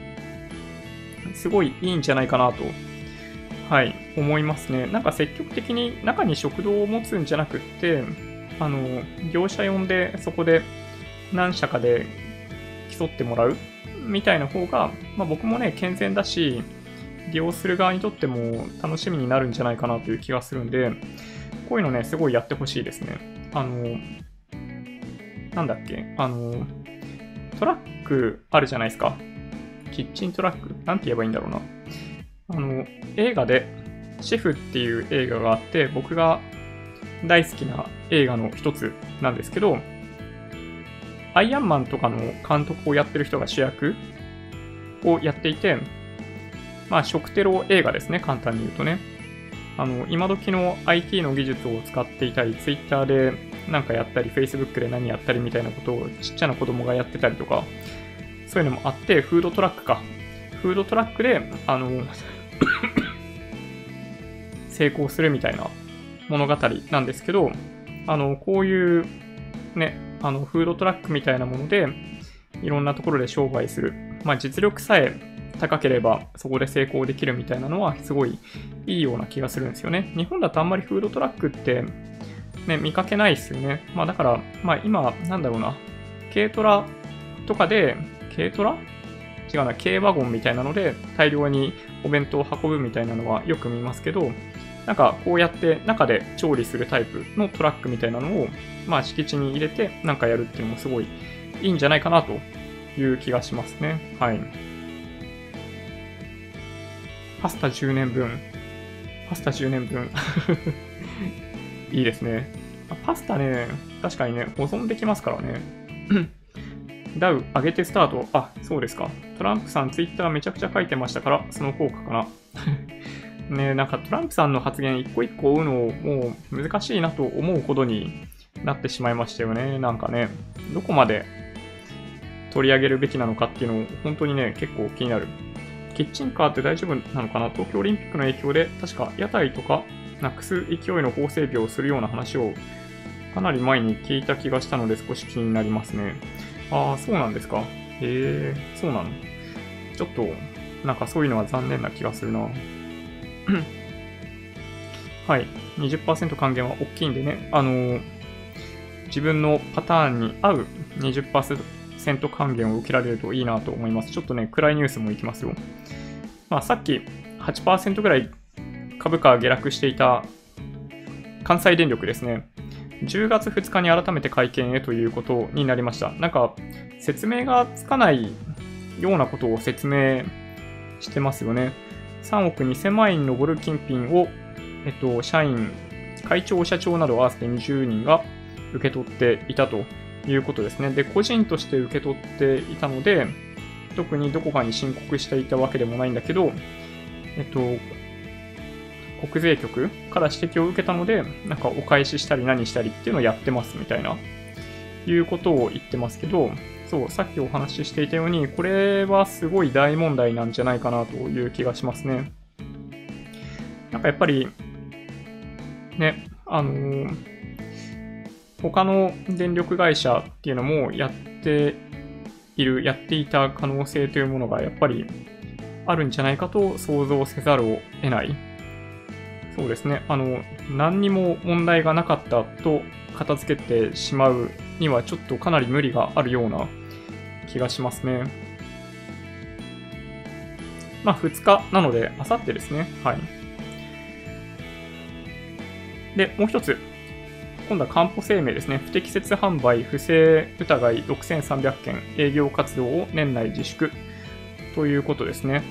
すごいいいんじゃないかなと、はい、思いますね。なんか積極的に中に食堂を持つんじゃなくって、あの、業者呼んでそこで何社かで競ってもらう。みたいな方が、まあ、僕もね、健全だし、利用する側にとっても楽しみになるんじゃないかなという気がするんで、こういうのね、すごいやってほしいですね。あの、なんだっけ、あの、トラックあるじゃないですか。キッチントラックなんて言えばいいんだろうな。あの、映画で、シェフっていう映画があって、僕が大好きな映画の一つなんですけど、アイアンマンとかの監督をやってる人が主役をやっていて、まあ、食テロ映画ですね、簡単に言うとね。あの、今時の IT の技術を使っていたり、Twitter でなんかやったり、Facebook で何やったりみたいなことをちっちゃな子供がやってたりとか、そういうのもあって、フードトラックか。フードトラックで、あの 成功するみたいな物語なんですけど、あの、こういうね、あの、フードトラックみたいなもので、いろんなところで商売する。まあ、実力さえ高ければそこで成功できるみたいなのはすごいいいような気がするんですよね。日本だとあんまりフードトラックってね、見かけないですよね。まあだから、まあ今、なんだろうな、軽トラとかで、軽トラ？違うな、軽ワゴンみたいなので大量にお弁当を運ぶみたいなのはよく見ますけど、なんかこうやって中で調理するタイプのトラックみたいなのを、まあ敷地に入れてなんかやるっていうのもすごいいいんじゃないかなという気がしますね。はい。パスタ10年分。パスタ10年分。いいですね。パスタね、確かにね、保存できますからね。ダウ上げてスタート。あ、そうですか。トランプさんツイッターめちゃくちゃ書いてましたから、その効果かな。ね、なんかトランプさんの発言一個一個追うのもう難しいなと思うほどになってしまいましたよね。なんかね、どこまで取り上げるべきなのかっていうのを本当にね、結構気になる。キッチンカーって大丈夫なのかな東京オリンピックの影響で確か屋台とかなくす勢いの法整備をするような話をかなり前に聞いた気がしたので少し気になりますね。ああ、そうなんですか。へえ、そうなの。ちょっと、なんかそういうのは残念な気がするな。はい。20%還元は大きいんでね、あのー、自分のパターンに合う20%還元を受けられるといいなと思います。ちょっとね、暗いニュースもいきますよ。まあ、さっき8%ぐらい株価下落していた関西電力ですね。10月2日に改めて会見へということになりました。なんか、説明がつかないようなことを説明してますよね。3億2000万円に上る金品を、えっと、社員、会長、社長など合わせて20人が受け取っていたということですね。で、個人として受け取っていたので、特にどこかに申告していたわけでもないんだけど、えっと、国税局から指摘を受けたので、なんかお返ししたり何したりっていうのをやってますみたいな、いうことを言ってますけど、そう、さっきお話ししていたように、これはすごい大問題なんじゃないかなという気がしますね。なんかやっぱり、ね、あのー、他の電力会社っていうのもやっている、やっていた可能性というものがやっぱりあるんじゃないかと想像せざるを得ない。そうですね。あの、何にも問題がなかったと片付けてしまうにはちょっとかなり無理があるような気がしますね。まあ、2日なので、あさってですね。はい。で、もう一つ。今度はかんぽ生命ですね。不適切販売、不正疑い6300件、営業活動を年内自粛ということですね。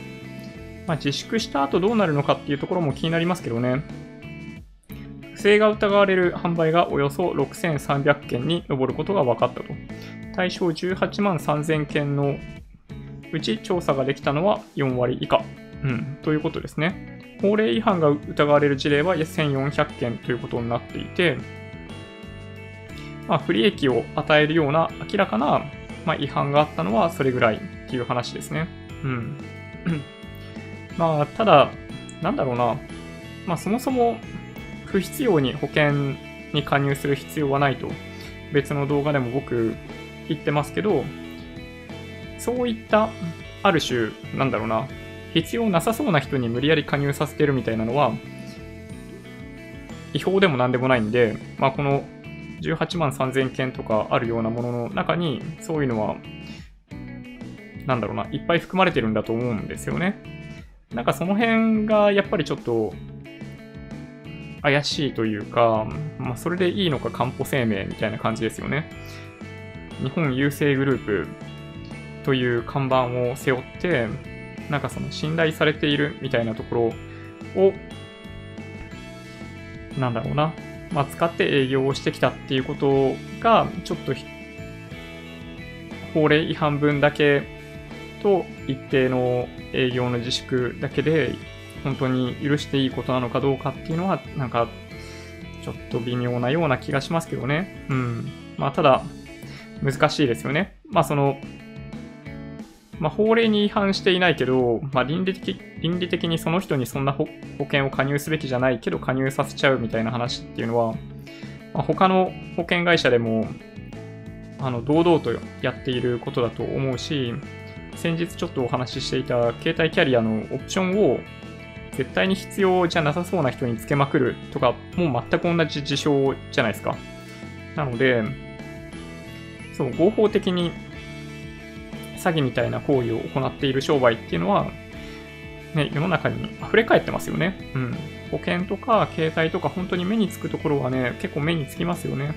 まあ、自粛した後どうなるのかっていうところも気になりますけどね。不正が疑われる販売がおよそ6300件に上ることが分かったと。対象18万3000件のうち調査ができたのは4割以下。うん、ということですね。法令違反が疑われる事例は1400件ということになっていて、まあ、不利益を与えるような明らかな、まあ、違反があったのはそれぐらいっていう話ですね。うん。まあ、ただ、なんだろうな。まあ、そもそも不必要に保険に加入する必要はないと、別の動画でも僕言ってますけど、そういった、ある種、なんだろうな、必要なさそうな人に無理やり加入させてるみたいなのは、違法でも何でもないんで、まあ、この18万3000件とかあるようなものの中に、そういうのは、なんだろうな、いっぱい含まれてるんだと思うんですよね。なんかその辺がやっぱりちょっと怪しいというか、まあ、それでいいのか、かんぽ生命みたいな感じですよね。日本郵政グループという看板を背負って、なんかその信頼されているみたいなところを、なんだろうな、まあ、使って営業をしてきたっていうことが、ちょっと法令違反分だけと一定の営業の自粛だけで本当に許していいことなのかどうかっていうのはなんかちょっと微妙なような気がしますけどね。うん。まあただ難しいですよね。まあそのまあ、法令に違反していないけど、まあ、倫理的倫理的にその人にそんな保険を加入すべきじゃないけど加入させちゃうみたいな話っていうのは、まあ、他の保険会社でもあの堂々とやっていることだと思うし、先日ちょっとお話ししていた携帯キャリアのオプションを絶対に必要じゃなさそうな人につけまくるとか、もう全く同じ事象じゃないですか。なので、そう、合法的に詐欺みたいな行為を行っている商売っていうのは、ね、世の中に溢れ返ってますよね。うん。保険とか携帯とか本当に目につくところはね、結構目につきますよね。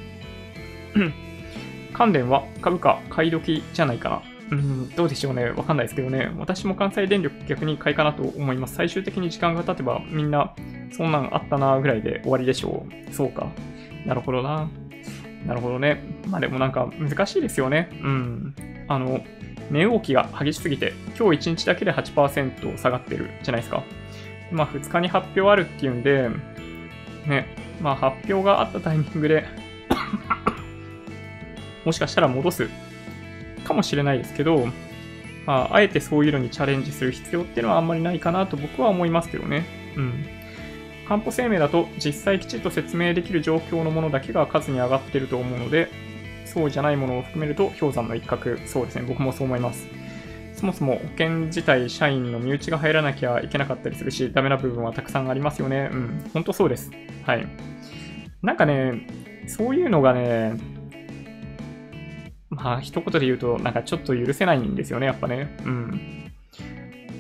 関連は株価買い時じゃないかな。うん、どうでしょうね。わかんないですけどね。私も関西電力逆に買いかなと思います。最終的に時間が経てばみんな、そんなんあったなぐらいで終わりでしょう。そうか。なるほどな。なるほどね。まあでもなんか難しいですよね。うん。あの、値動きが激しすぎて、今日1日だけで8%下がってるじゃないですか。まあ2日に発表あるっていうんで、ね、まあ発表があったタイミングで もしかしたら戻すかもしれないですけど、まあ、あえてそういうのにチャレンジする必要っていうのはあんまりないかなと僕は思いますけどね。うん。かんぽ生命だと実際きちっと説明できる状況のものだけが数に上がってると思うので、そうじゃないものを含めると氷山の一角、そうですね、僕もそう思います。そもそも保険自体、社員の身内が入らなきゃいけなかったりするし、ダメな部分はたくさんありますよね。うん、本当そうです。はい。なんかね、そういうのがね、まあ、一言で言うと、なんかちょっと許せないんですよね、やっぱね。うん。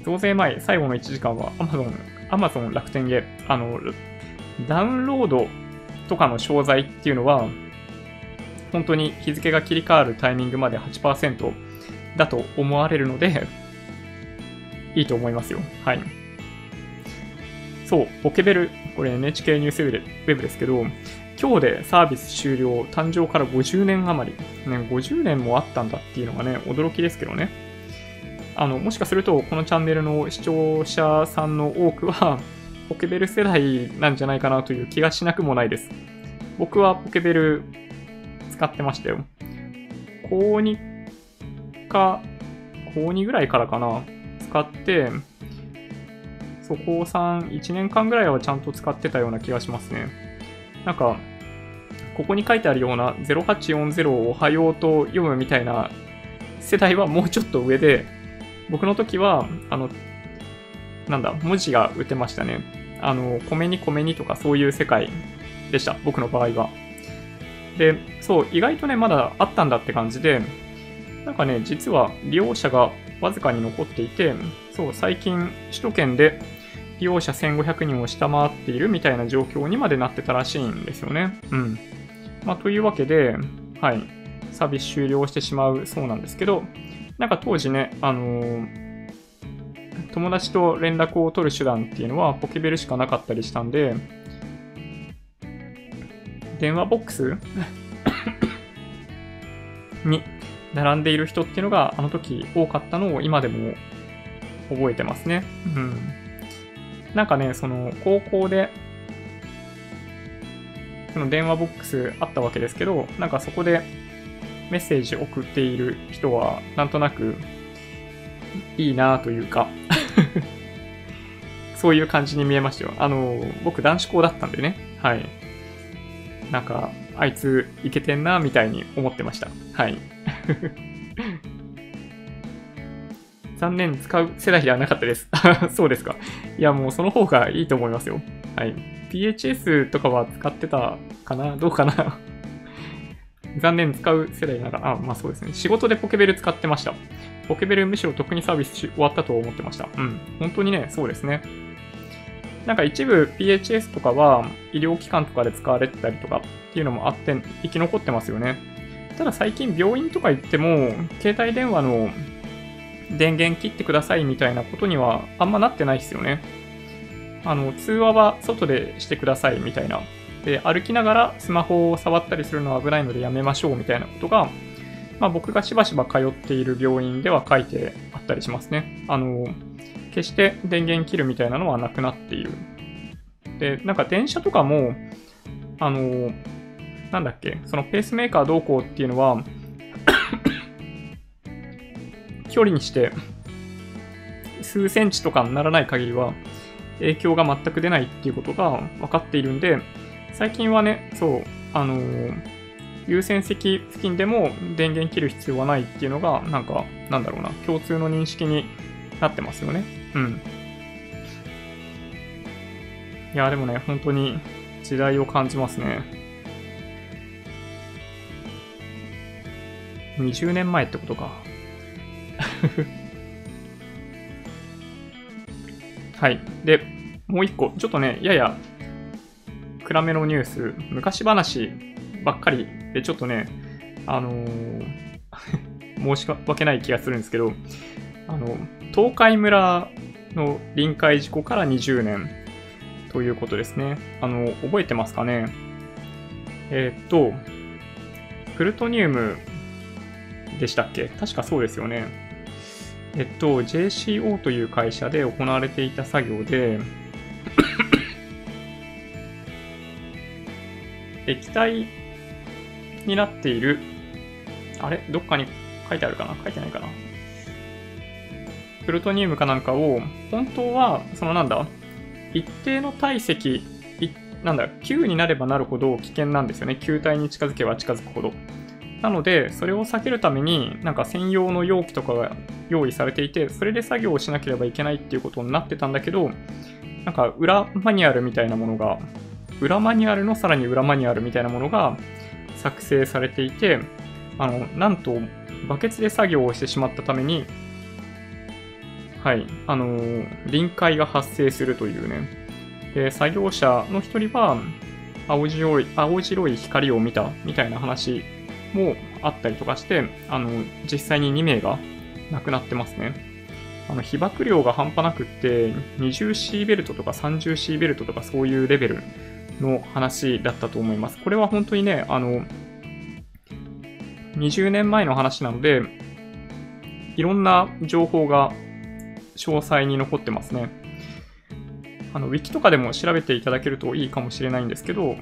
増税前、最後の1時間は Amazon、Amazon 楽天で、あの、ダウンロードとかの商材っていうのは、本当に日付が切り替わるタイミングまで8%だと思われるので、いいと思いますよ。はい。そう、ポケベル、これ NHK ニュースウェブですけど、今日でサービス終了、誕生から50年余り、ね、50年もあったんだっていうのがね、驚きですけどね。あの、もしかすると、このチャンネルの視聴者さんの多くは、ポケベル世代なんじゃないかなという気がしなくもないです。僕はポケベル使ってましたよ。高2か、高2ぐらいからかな、使って、そう、高3、1年間ぐらいはちゃんと使ってたような気がしますね。なんか、ここに書いてあるような0840をおはようと読むみたいな世代はもうちょっと上で、僕の時は、あの、なんだ、文字が打てましたね。あの、米に米にとかそういう世界でした、僕の場合は。で、そう、意外とね、まだあったんだって感じで、なんかね、実は利用者がわずかに残っていて、そう、最近、首都圏で利用者1500人を下回っているみたいな状況にまでなってたらしいんですよね。うん。まあ、というわけで、はい、サービス終了してしまうそうなんですけど、なんか当時ね、あのー、友達と連絡を取る手段っていうのはポケベルしかなかったりしたんで、電話ボックス？に並んでいる人っていうのがあの時多かったのを今でも覚えてますね。うん。なんかね、その高校でその電話ボックスあったわけですけど、なんかそこでメッセージ送っている人はなんとなくいいなというか そういう感じに見えましたよ。あの、僕男子校だったんでね。はい。なんか、あいついけてんな、みたいに思ってました。はい。残念、使う世代ではなかったです。そうですか。いや、もうその方がいいと思いますよ。はい。PHS とかは使ってたかな？どうかな？残念、使う世代なら、あ、まあそうですね。仕事でポケベル使ってました。ポケベルむしろ特にサービス終わったと思ってました。うん。本当にね、そうですね。なんか一部 PHS とかは医療機関とかで使われてたりとかっていうのもあって生き残ってますよね。ただ最近病院とか行っても携帯電話の電源切ってくださいみたいなことにはあんまなってないですよね。あの、通話は外でしてくださいみたいな。で、歩きながらスマホを触ったりするのは危ないのでやめましょうみたいなことが、まあ僕がしばしば通っている病院では書いてあったりしますね。あの、決して電源切るみたいなのはなくなっている。で、なんか電車とかも、あの、なんだっけ、そのペースメーカーどうこうっていうのは 距離にして数センチとかにならない限りは影響が全く出ないっていうことが分かっているんで、最近はね、そう、あの優先席付近でも電源切る必要はないっていうのが、なんか、なんだろうな、共通の認識になってますよね。うん。いや、でもね、本当に時代を感じますね。20年前ってことか。はい。で、もう一個、ちょっとね、やや暗めのニュース、昔話ばっかりで、ちょっとね、あのー、申し訳ない気がするんですけど、あの、東海村の臨海事故から20年ということですね。あの、覚えてますかね？えー、っと、プルトニウムでしたっけ？確かそうですよね。えっと、JCO という会社で行われていた作業で 液体になっている、あれ？どっかに書いてあるかな？書いてないかな？プルトニウムかなんかを、本当は、そのなんだ、一定の体積なんだ、9になればなるほど危険なんですよね。球体に近づけば近づくほど。なので、それを避けるために、なんか専用の容器とかが用意されていて、それで作業をしなければいけないっていうことになってたんだけど、なんか裏マニュアルみたいなものが、裏マニュアルのさらに裏マニュアルみたいなものが作成されていて、あの、なんと、バケツで作業をしてしまったために、はい、あのー、臨界が発生するというね。で、作業者の一人は、青白い、青白い光を見たみたいな話もあったりとかして、あの、実際に2名が亡くなってますね。あの、被爆量が半端なくって、20シーベルトとか30シーベルトとかそういうレベルの話だったと思います。これは本当にね、あの、20年前の話なので、いろんな情報が詳細に残ってますね。あの、ウィキとかでも調べていただけるといいかもしれないんですけど、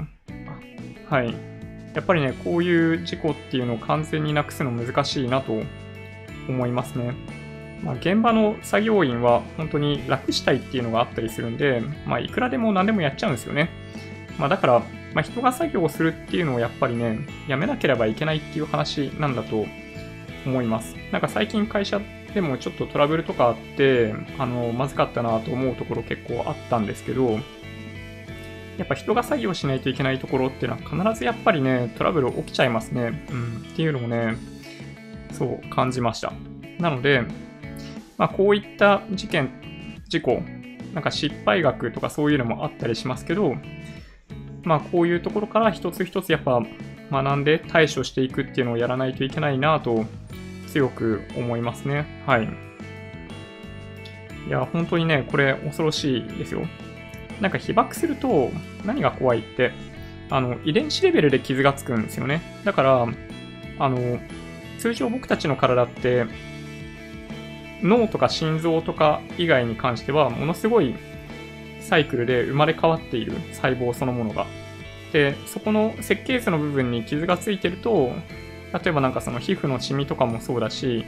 はい。やっぱりね、こういう事故っていうのを完全になくすの難しいなと思いますね。まあ、現場の作業員は本当に楽したいっていうのがあったりするんで、まあ、いくらでも何でもやっちゃうんですよね。まあ、だから、まあ、人が作業をするっていうのをやっぱりね、やめなければいけないっていう話なんだと思います。なんか最近会社でもちょっとトラブルとかあって、あの、まずかったなと思うところ結構あったんですけど、やっぱ人が作業しないといけないところっていうのは必ずやっぱりね、トラブル起きちゃいますね。うん、っていうのをね、そう感じました。なので、まあこういった事件、事故、なんか失敗学とかそういうのもあったりしますけど、まあこういうところから一つ一つやっぱ学んで対処していくっていうのをやらないといけないなと強く思いますね。はい。いや、本当にね、これ恐ろしいですよ。なんか被爆すると何が怖いって、あの、遺伝子レベルで傷がつくんですよね。だから、あの、通常僕たちの体って、脳とか心臓とか以外に関しては、ものすごいサイクルで生まれ変わっている細胞そのものが。で、そこの設計図の部分に傷がついてると、例えばなんかその皮膚のシミとかもそうだし、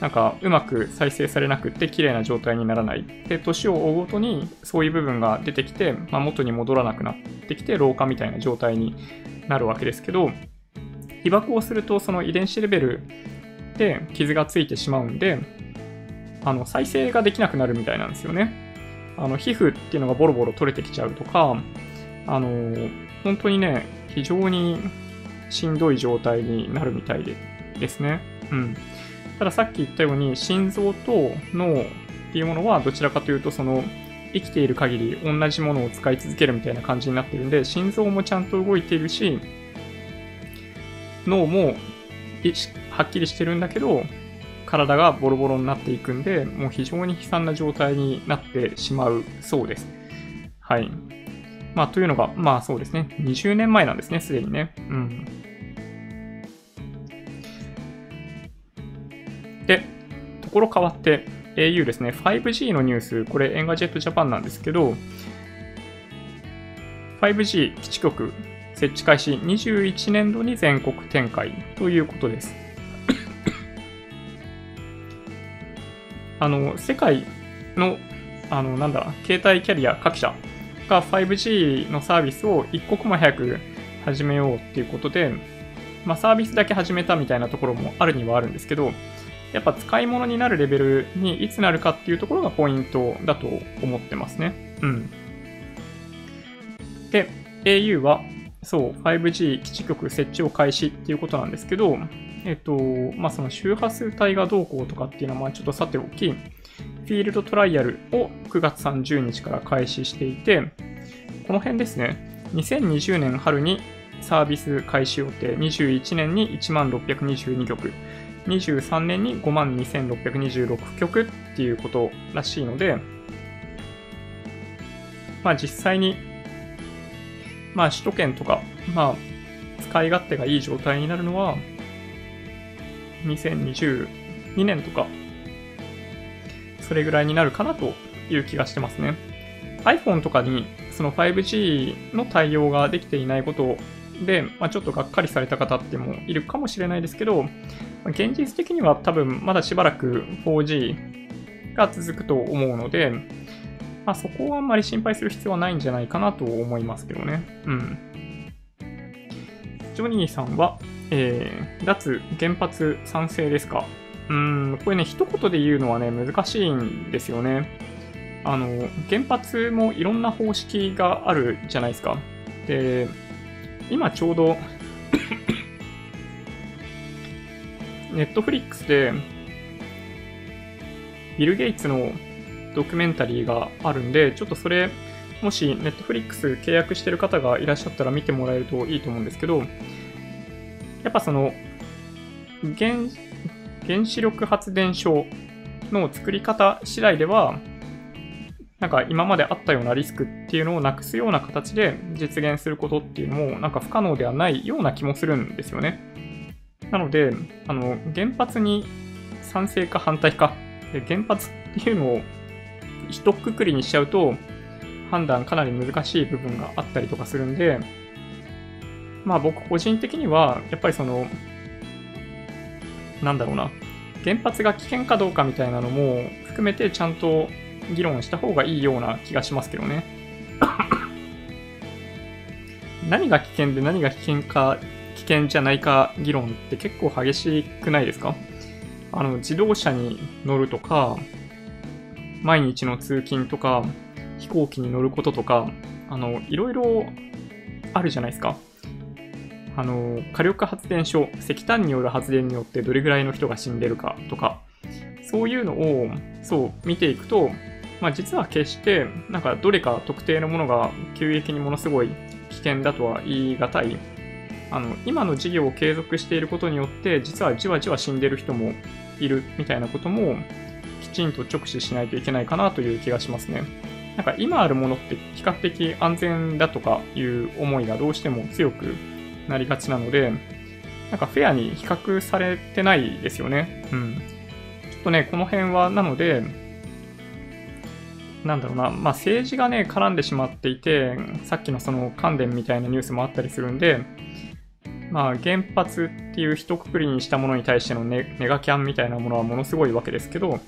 なんかうまく再生されなくって綺麗な状態にならない。で、年を追うごとにそういう部分が出てきて、まあ、元に戻らなくなってきて老化みたいな状態になるわけですけど、被爆をするとその遺伝子レベルで傷がついてしまうんで、あの、再生ができなくなるみたいなんですよね。あの、皮膚っていうのがボロボロ取れてきちゃうとか、あの、本当にね、非常にしんどい状態になるみたいでですね。うん。たださっき言ったように、心臓と脳っていうものはどちらかというと、その、生きている限り同じものを使い続けるみたいな感じになってるんで、心臓もちゃんと動いているし、脳もはっきりしてるんだけど、体がボロボロになっていくんで、もう非常に悲惨な状態になってしまうそうです。はい。まあ、というのが、まあそうですね。20年前なんですね、すでにね。うん。ところ変わって au ですね。5G のニュース、これエンガジェットジャパンなんですけど、5G 基地局設置開始21年度に全国展開ということです。あの、世界の、あの、なんだ、携帯キャリア各社が 5G のサービスを一刻も早く始めようっていうことで、まあ、サービスだけ始めたみたいなところもあるにはあるんですけど、やっぱ使い物になるレベルにいつなるかっていうところがポイントだと思ってますね。うん。で、au は、そう、5G 基地局設置を開始っていうことなんですけど、えっと、まあ、その周波数帯がどうこうとかっていうのは、まあ、ちょっとさておき、フィールドトライアルを9月30日から開始していて、この辺ですね、2020年春にサービス開始予定、21年に1万622曲、23年に5万2626曲っていうことらしいので、まあ実際に、まあ首都圏とか、まあ使い勝手がいい状態になるのは、2022年とか、それぐらいになるかなという気がしてますね。iPhone とかにその 5G の対応ができていないことをで、まあ、ちょっとがっかりされた方ってもいるかもしれないですけど、現実的には多分まだしばらく 4G が続くと思うので、まあ、そこはあんまり心配する必要はないんじゃないかなと思いますけどね。うん。ジョニーさんは、えー、脱原発賛成ですか？うん、これね、一言で言うのはね、難しいんですよね。あの、原発もいろんな方式があるじゃないですか。で、今ちょうどネットフリックスで、ビル・ゲイツのドキュメンタリーがあるんで、ちょっとそれ、もしネットフリックス契約してる方がいらっしゃったら見てもらえるといいと思うんですけど、やっぱその、原原子力発電所の作り方次第では、なんか今まであったようなリスクっていうのをなくすような形で実現することっていうのもなんか不可能ではないような気もするんですよね。なので、あの、原発に賛成か反対か、原発っていうのを一括りにしちゃうと判断かなり難しい部分があったりとかするんで、まあ僕個人的にはやっぱりそのなんだろうな、原発が危険かどうかみたいなのも含めてちゃんと議論した方がいいような気がしますけどね。何が危険で何が危険か、危険じゃないか議論って結構激しくないですか？あの、自動車に乗るとか、毎日の通勤とか、飛行機に乗ることとか、あの、いろいろあるじゃないですか。あの、火力発電所、石炭による発電によってどれぐらいの人が死んでるかとか、そういうのを、そう、見ていくと、まあ実は決して、なんかどれか特定のものが急激にものすごい危険だとは言い難い。あの、今の事業を継続していることによって、実はじわじわ死んでる人もいるみたいなことも、きちんと直視しないといけないかなという気がしますね。なんか今あるものって比較的安全だとかいう思いがどうしても強くなりがちなので、なんかフェアに比較されてないですよね。うん。ちょっとね、この辺は、なので、なんだろうな、まあ政治がね、絡んでしまっていて、さっきのその関電みたいなニュースもあったりするんで、まあ原発っていう一括りにしたものに対してのネネガキャンみたいなものはものすごいわけですけど、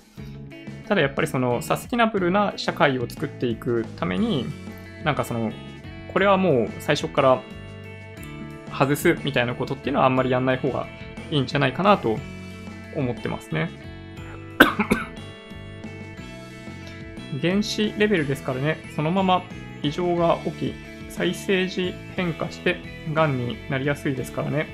ただやっぱりそのサスティナブルな社会を作っていくために、なんかその、これはもう最初から外すみたいなことっていうのはあんまりやんない方がいいんじゃないかなと思ってますね。原子レベルですからね、そのまま異常が起き、再生時変化して癌になりやすいですからね。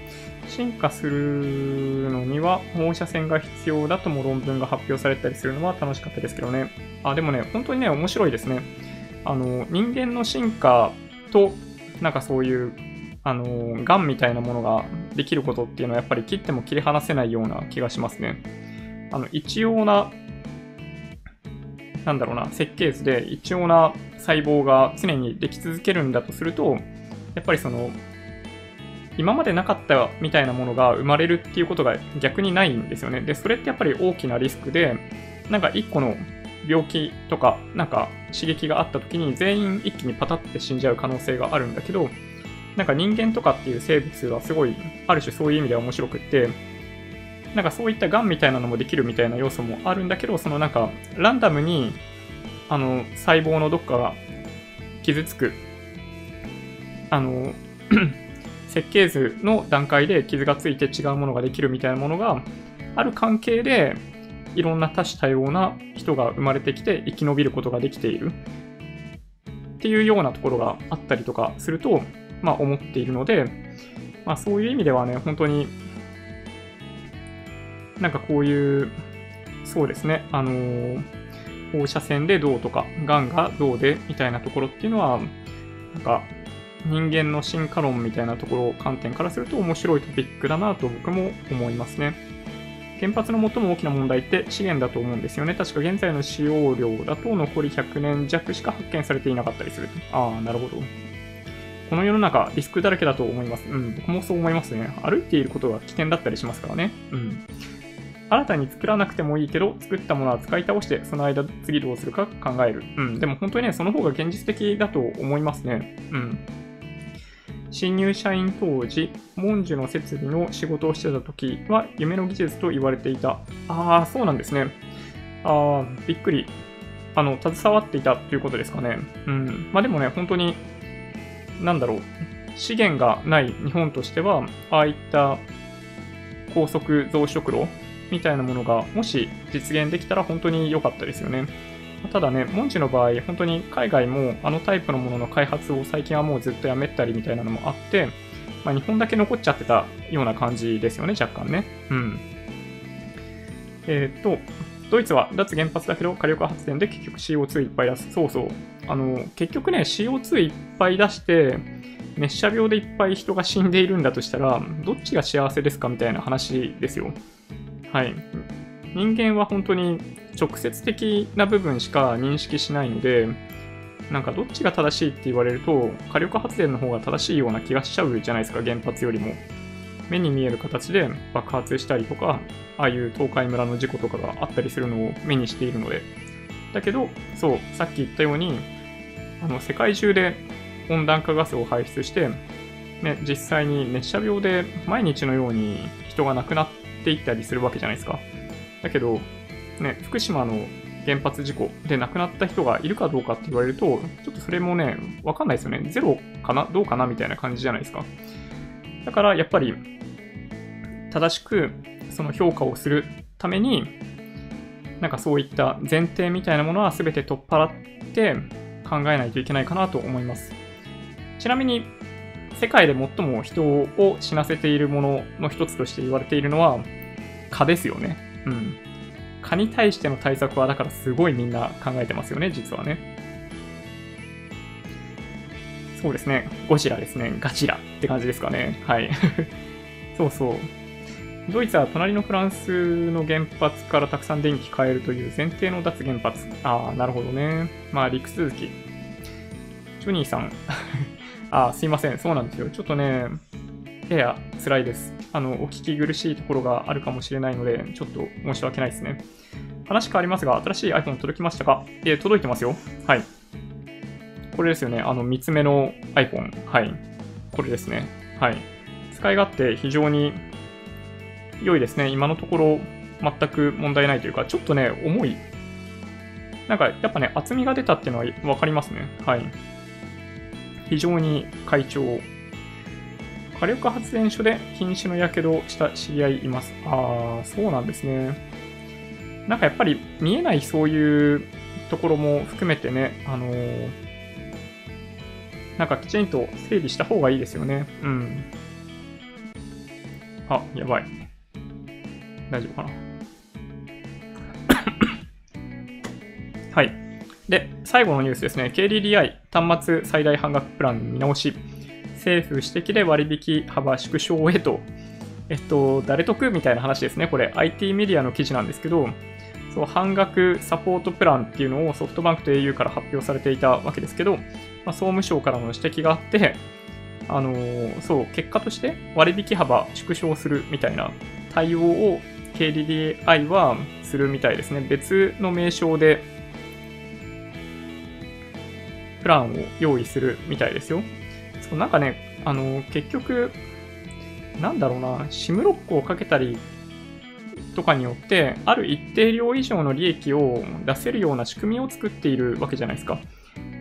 進化するのには放射線が必要だとも論文が発表されたりするのは楽しかったですけどね。あ、でもね、本当にね、面白いですね。あの、人間の進化と、なんかそういうあの、ガンみたいなものができることっていうのはやっぱり切っても切り離せないような気がしますね。あの、一様な、なんだろうな、設計図で一様な細胞が常にでき続けるんだとすると、やっぱりその、今までなかったみたいなものが生まれるっていうことが逆にないんですよね。で、それってやっぱり大きなリスクで、なんか一個の病気とか、なんか刺激があった時に全員一気にパタって死んじゃう可能性があるんだけど、なんか人間とかっていう生物はすごい、ある種そういう意味では面白くって、なんかそういった癌みたいなのもできるみたいな要素もあるんだけど、そのなんか、ランダムに、あの、細胞のどっかが傷つく、あの、設計図の段階で傷がついて違うものができるみたいなものがある関係で、いろんな多種多様な人が生まれてきて生き延びることができている。っていうようなところがあったりとかすると、まあ、思っているので、まあ、そういう意味ではね、本当に、なんかこういう、そうですね、あのー、放射線でどうとか、癌がどうでみたいなところっていうのは、なんか、人間の進化論みたいなところを、観点からすると面白いトピックだなと僕も思いますね。原発の最も大きな問題って資源だと思うんですよね。確か現在の使用量だと残り100年弱しか発見されていなかったりする。ああ、なるほど。この世の中、リスクだらけだと思います。うん、僕もそう思いますね。歩いていることが危険だったりしますからね。うん。新たに作らなくてもいいけど、作ったものは使い倒して、その間次どうするか考える。うん。でも本当にね、その方が現実的だと思いますね。うん。新入社員当時、文殊の設備の仕事をしてた時は夢の技術と言われていた。ああ、そうなんですね。ああ、びっくり。あの、携わっていたということですかね。うん。まあでもね、本当に、なんだろう、資源がない日本としては、ああいった高速増殖炉みたいなものが、もし実現できたら本当に良かったですよね。ただね、モンチの場合、本当に海外もあのタイプのものの開発を最近はもうずっとやめたりみたいなのもあって、まあ、日本だけ残っちゃってたような感じですよね、若干ね。うん。えー、っと、ドイツは脱原発だけど火力発電で結局 CO2 いっぱい出す。そうそう。あの、結局ね、CO2 いっぱい出して、熱射病でいっぱい人が死んでいるんだとしたら、どっちが幸せですかみたいな話ですよ。はい。人間は本当に直接的な部分しか認識しないので、なんかどっちが正しいって言われると、火力発電の方が正しいような気がしちゃうじゃないですか、原発よりも。目に見える形で爆発したりとか、ああいう東海村の事故とかがあったりするのを目にしているので。だけど、そう、さっき言ったように、あの世界中で温暖化ガスを排出して、ね、実際に熱射病で毎日のように人が亡くなっっていったりするわけじゃないですか。だけど、ね、福島の原発事故で亡くなった人がいるかどうかって言われると、ちょっとそれもね、わかんないですよね。ゼロかな？どうかなみたいな感じじゃないですか。だから、やっぱり、正しくその評価をするために、なんかそういった前提みたいなものは全て取っ払って考えないといけないかなと思います。ちなみに、世界で最も人を死なせているものの一つとして言われているのは、蚊ですよね。うん。蚊に対しての対策はだからすごいみんな考えてますよね、実はね。そうですね。ゴジラですね。ガジラって感じですかね。はい。そうそう。ドイツは隣のフランスの原発からたくさん電気変えるという前提の脱原発。ああ、なるほどね。まあ、陸続き。ジョニーさん。ああ、すいません。そうなんですよ。ちょっとね、やや辛いです。あの、お聞き苦しいところがあるかもしれないので、ちょっと申し訳ないですね。話変わりますが、新しい iPhone 届きましたか？え、届いてますよ。はい。これですよね。あの、三つ目の iPhone。はい。これですね。はい。使い勝手非常に良いですね。今のところ全く問題ないというか、ちょっとね、重い。なんか、やっぱね、厚みが出たっていうのはわかりますね。はい。非常に快調火力発電所で瀕死の火傷をした知り合いいます。ああ、そうなんですね。なんかやっぱり見えないそういうところも含めてね、あのー、なんかきちんと整理した方がいいですよね。うん。あ、やばい。大丈夫かな。はい。で、最後のニュースですね。KDDI 端末最大半額プラン見直し。政府指摘で割引幅縮小へと、えっと、誰得みたいな話ですね。これ IT メディアの記事なんですけど、そう半額サポートプランっていうのをソフトバンクと au から発表されていたわけですけど、まあ、総務省からの指摘があって、あのー、そう、結果として割引幅縮小するみたいな対応を KDDI はするみたいですね。別の名称でプランを用意するみたいですよ。そうなんかね、あの、結局、なんだろうな、SIM ロックをかけたりとかによって、ある一定量以上の利益を出せるような仕組みを作っているわけじゃないですか。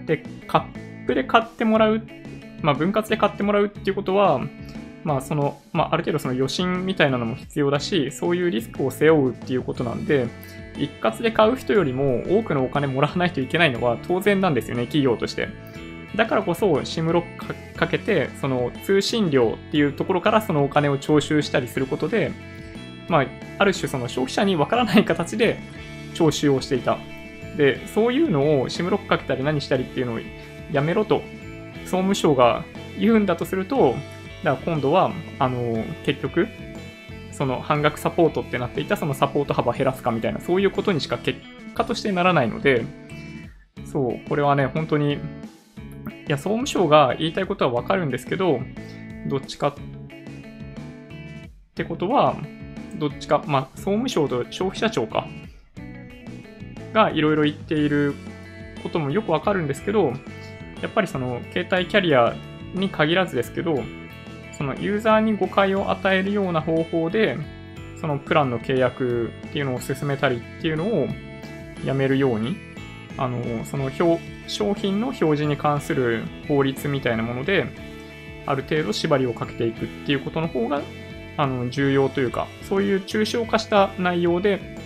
で、カップで買ってもらう、まあ、分割で買ってもらうっていうことは、まあ、その、まあ、ある程度その余震みたいなのも必要だし、そういうリスクを背負うっていうことなんで、一括で買う人よりも多くのお金もらわないといけないのは当然なんですよね、企業として。だからこそ SIM ロックかけて、その通信料っていうところからそのお金を徴収したりすることで、まあ、ある種その消費者にわからない形で徴収をしていた。で、そういうのを SIM ロックかけたり何したりっていうのをやめろと、総務省が言うんだとすると、だから今度は、あの、結局、その半額サポートってなっていたそのサポート幅減らすかみたいな、そういうことにしか結果としてならないので、そう、これはね、本当にいや、総務省が言いたいことはわかるんですけど、どっちかってことは、どっちか、まあ、総務省と消費者庁か、がいろいろ言っていることもよくわかるんですけど、やっぱりその携帯キャリアに限らずですけど、そのユーザーに誤解を与えるような方法で、そのプランの契約っていうのを進めたりっていうのをやめるようにあの、その表、商品の表示に関する法律みたいなもので、ある程度縛りをかけていくっていうことの方が、あの、重要というか、そういう抽象化した内容で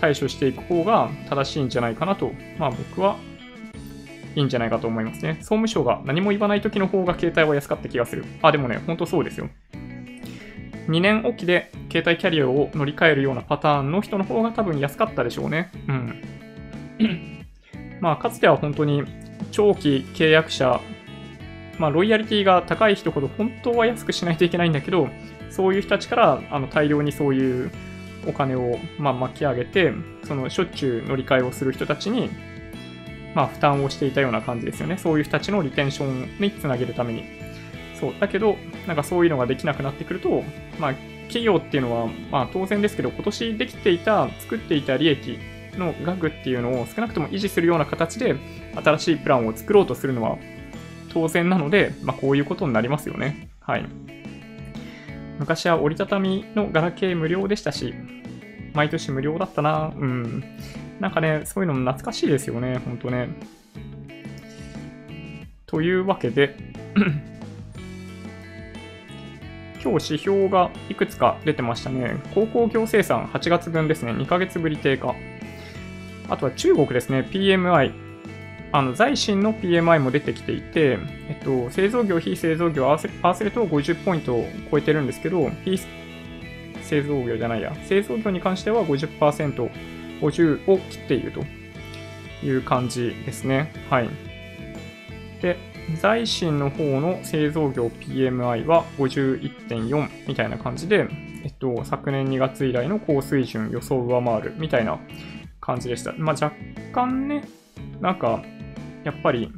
対処していく方が正しいんじゃないかなと、まあ僕はいいんじゃないかと思いますね。総務省が何も言わない時の方が携帯は安かった気がする。あ、でもね、ほんとそうですよ。2年おきで携帯キャリアを乗り換えるようなパターンの人の方が多分安かったでしょうね。うん。まあ、かつては本当に長期契約者、まあ、ロイヤリティが高い人ほど本当は安くしないといけないんだけど、そういう人たちからあの大量にそういうお金を、まあ、巻き上げて、そのしょっちゅう乗り換えをする人たちに、まあ、負担をしていたような感じですよね。そういう人たちのリテンションにつなげるために。そう。だけど、なんかそういうのができなくなってくると、まあ、企業っていうのは、まあ当然ですけど、今年できていた、作っていた利益の額っていうのを少なくとも維持するような形で、新しいプランを作ろうとするのは当然なので、まあこういうことになりますよね。はい。昔は折りたたみのガラケー無料でしたし、毎年無料だったな。うん。なんかね、そういうのも懐かしいですよね、ほんとね。というわけで 今日指標がいくつか出てましたね。高校業生産8月分ですね。2ヶ月ぶり低下。あとは中国ですね。PMI。あの、在新の PMI も出てきていて、えっと、製造業、非製造業合わせ合わせると50ポイントを超えてるんですけど、非製造業じゃないや。製造業に関しては50%、50を切っているという感じですね。はい。で、在新の方の製造業 PMI は51.4みたいな感じで、えっと、昨年2月以来の高水準予想上回るみたいな感じでした。まあ、若干ね、なんか、やっぱり、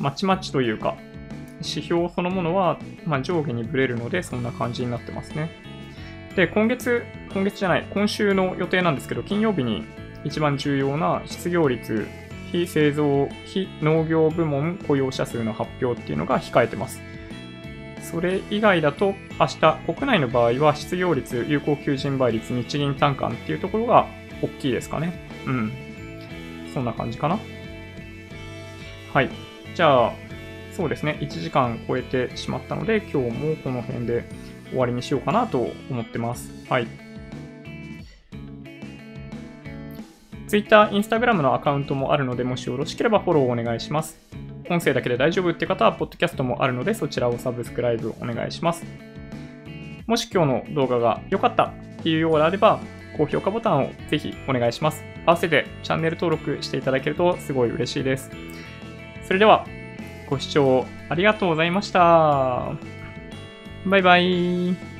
まちまちというか、指標そのものは、ま、上下にぶれるので、そんな感じになってますね。で、今月、今月じゃない、今週の予定なんですけど、金曜日に一番重要な失業率非製造、非農業部門雇用者数の発表っていうのが控えてます。それ以外だと、明日、国内の場合は失業率、有効求人倍率、日銀単価っていうところが大きいですかね。うん。そんな感じかな。はい。じゃあ、そうですね。1時間超えてしまったので、今日もこの辺で終わりにしようかなと思ってます。はい。Twitter、Instagram のアカウントもあるので、もしよろしければフォローお願いします。音声だけで大丈夫って方は、ポッドキャストもあるので、そちらをサブスクライブお願いします。もし今日の動画が良かったっていうようであれば、高評価ボタンをぜひお願いします。合わせてチャンネル登録していただけるとすごい嬉しいです。それでは、ご視聴ありがとうございました。バイバイ。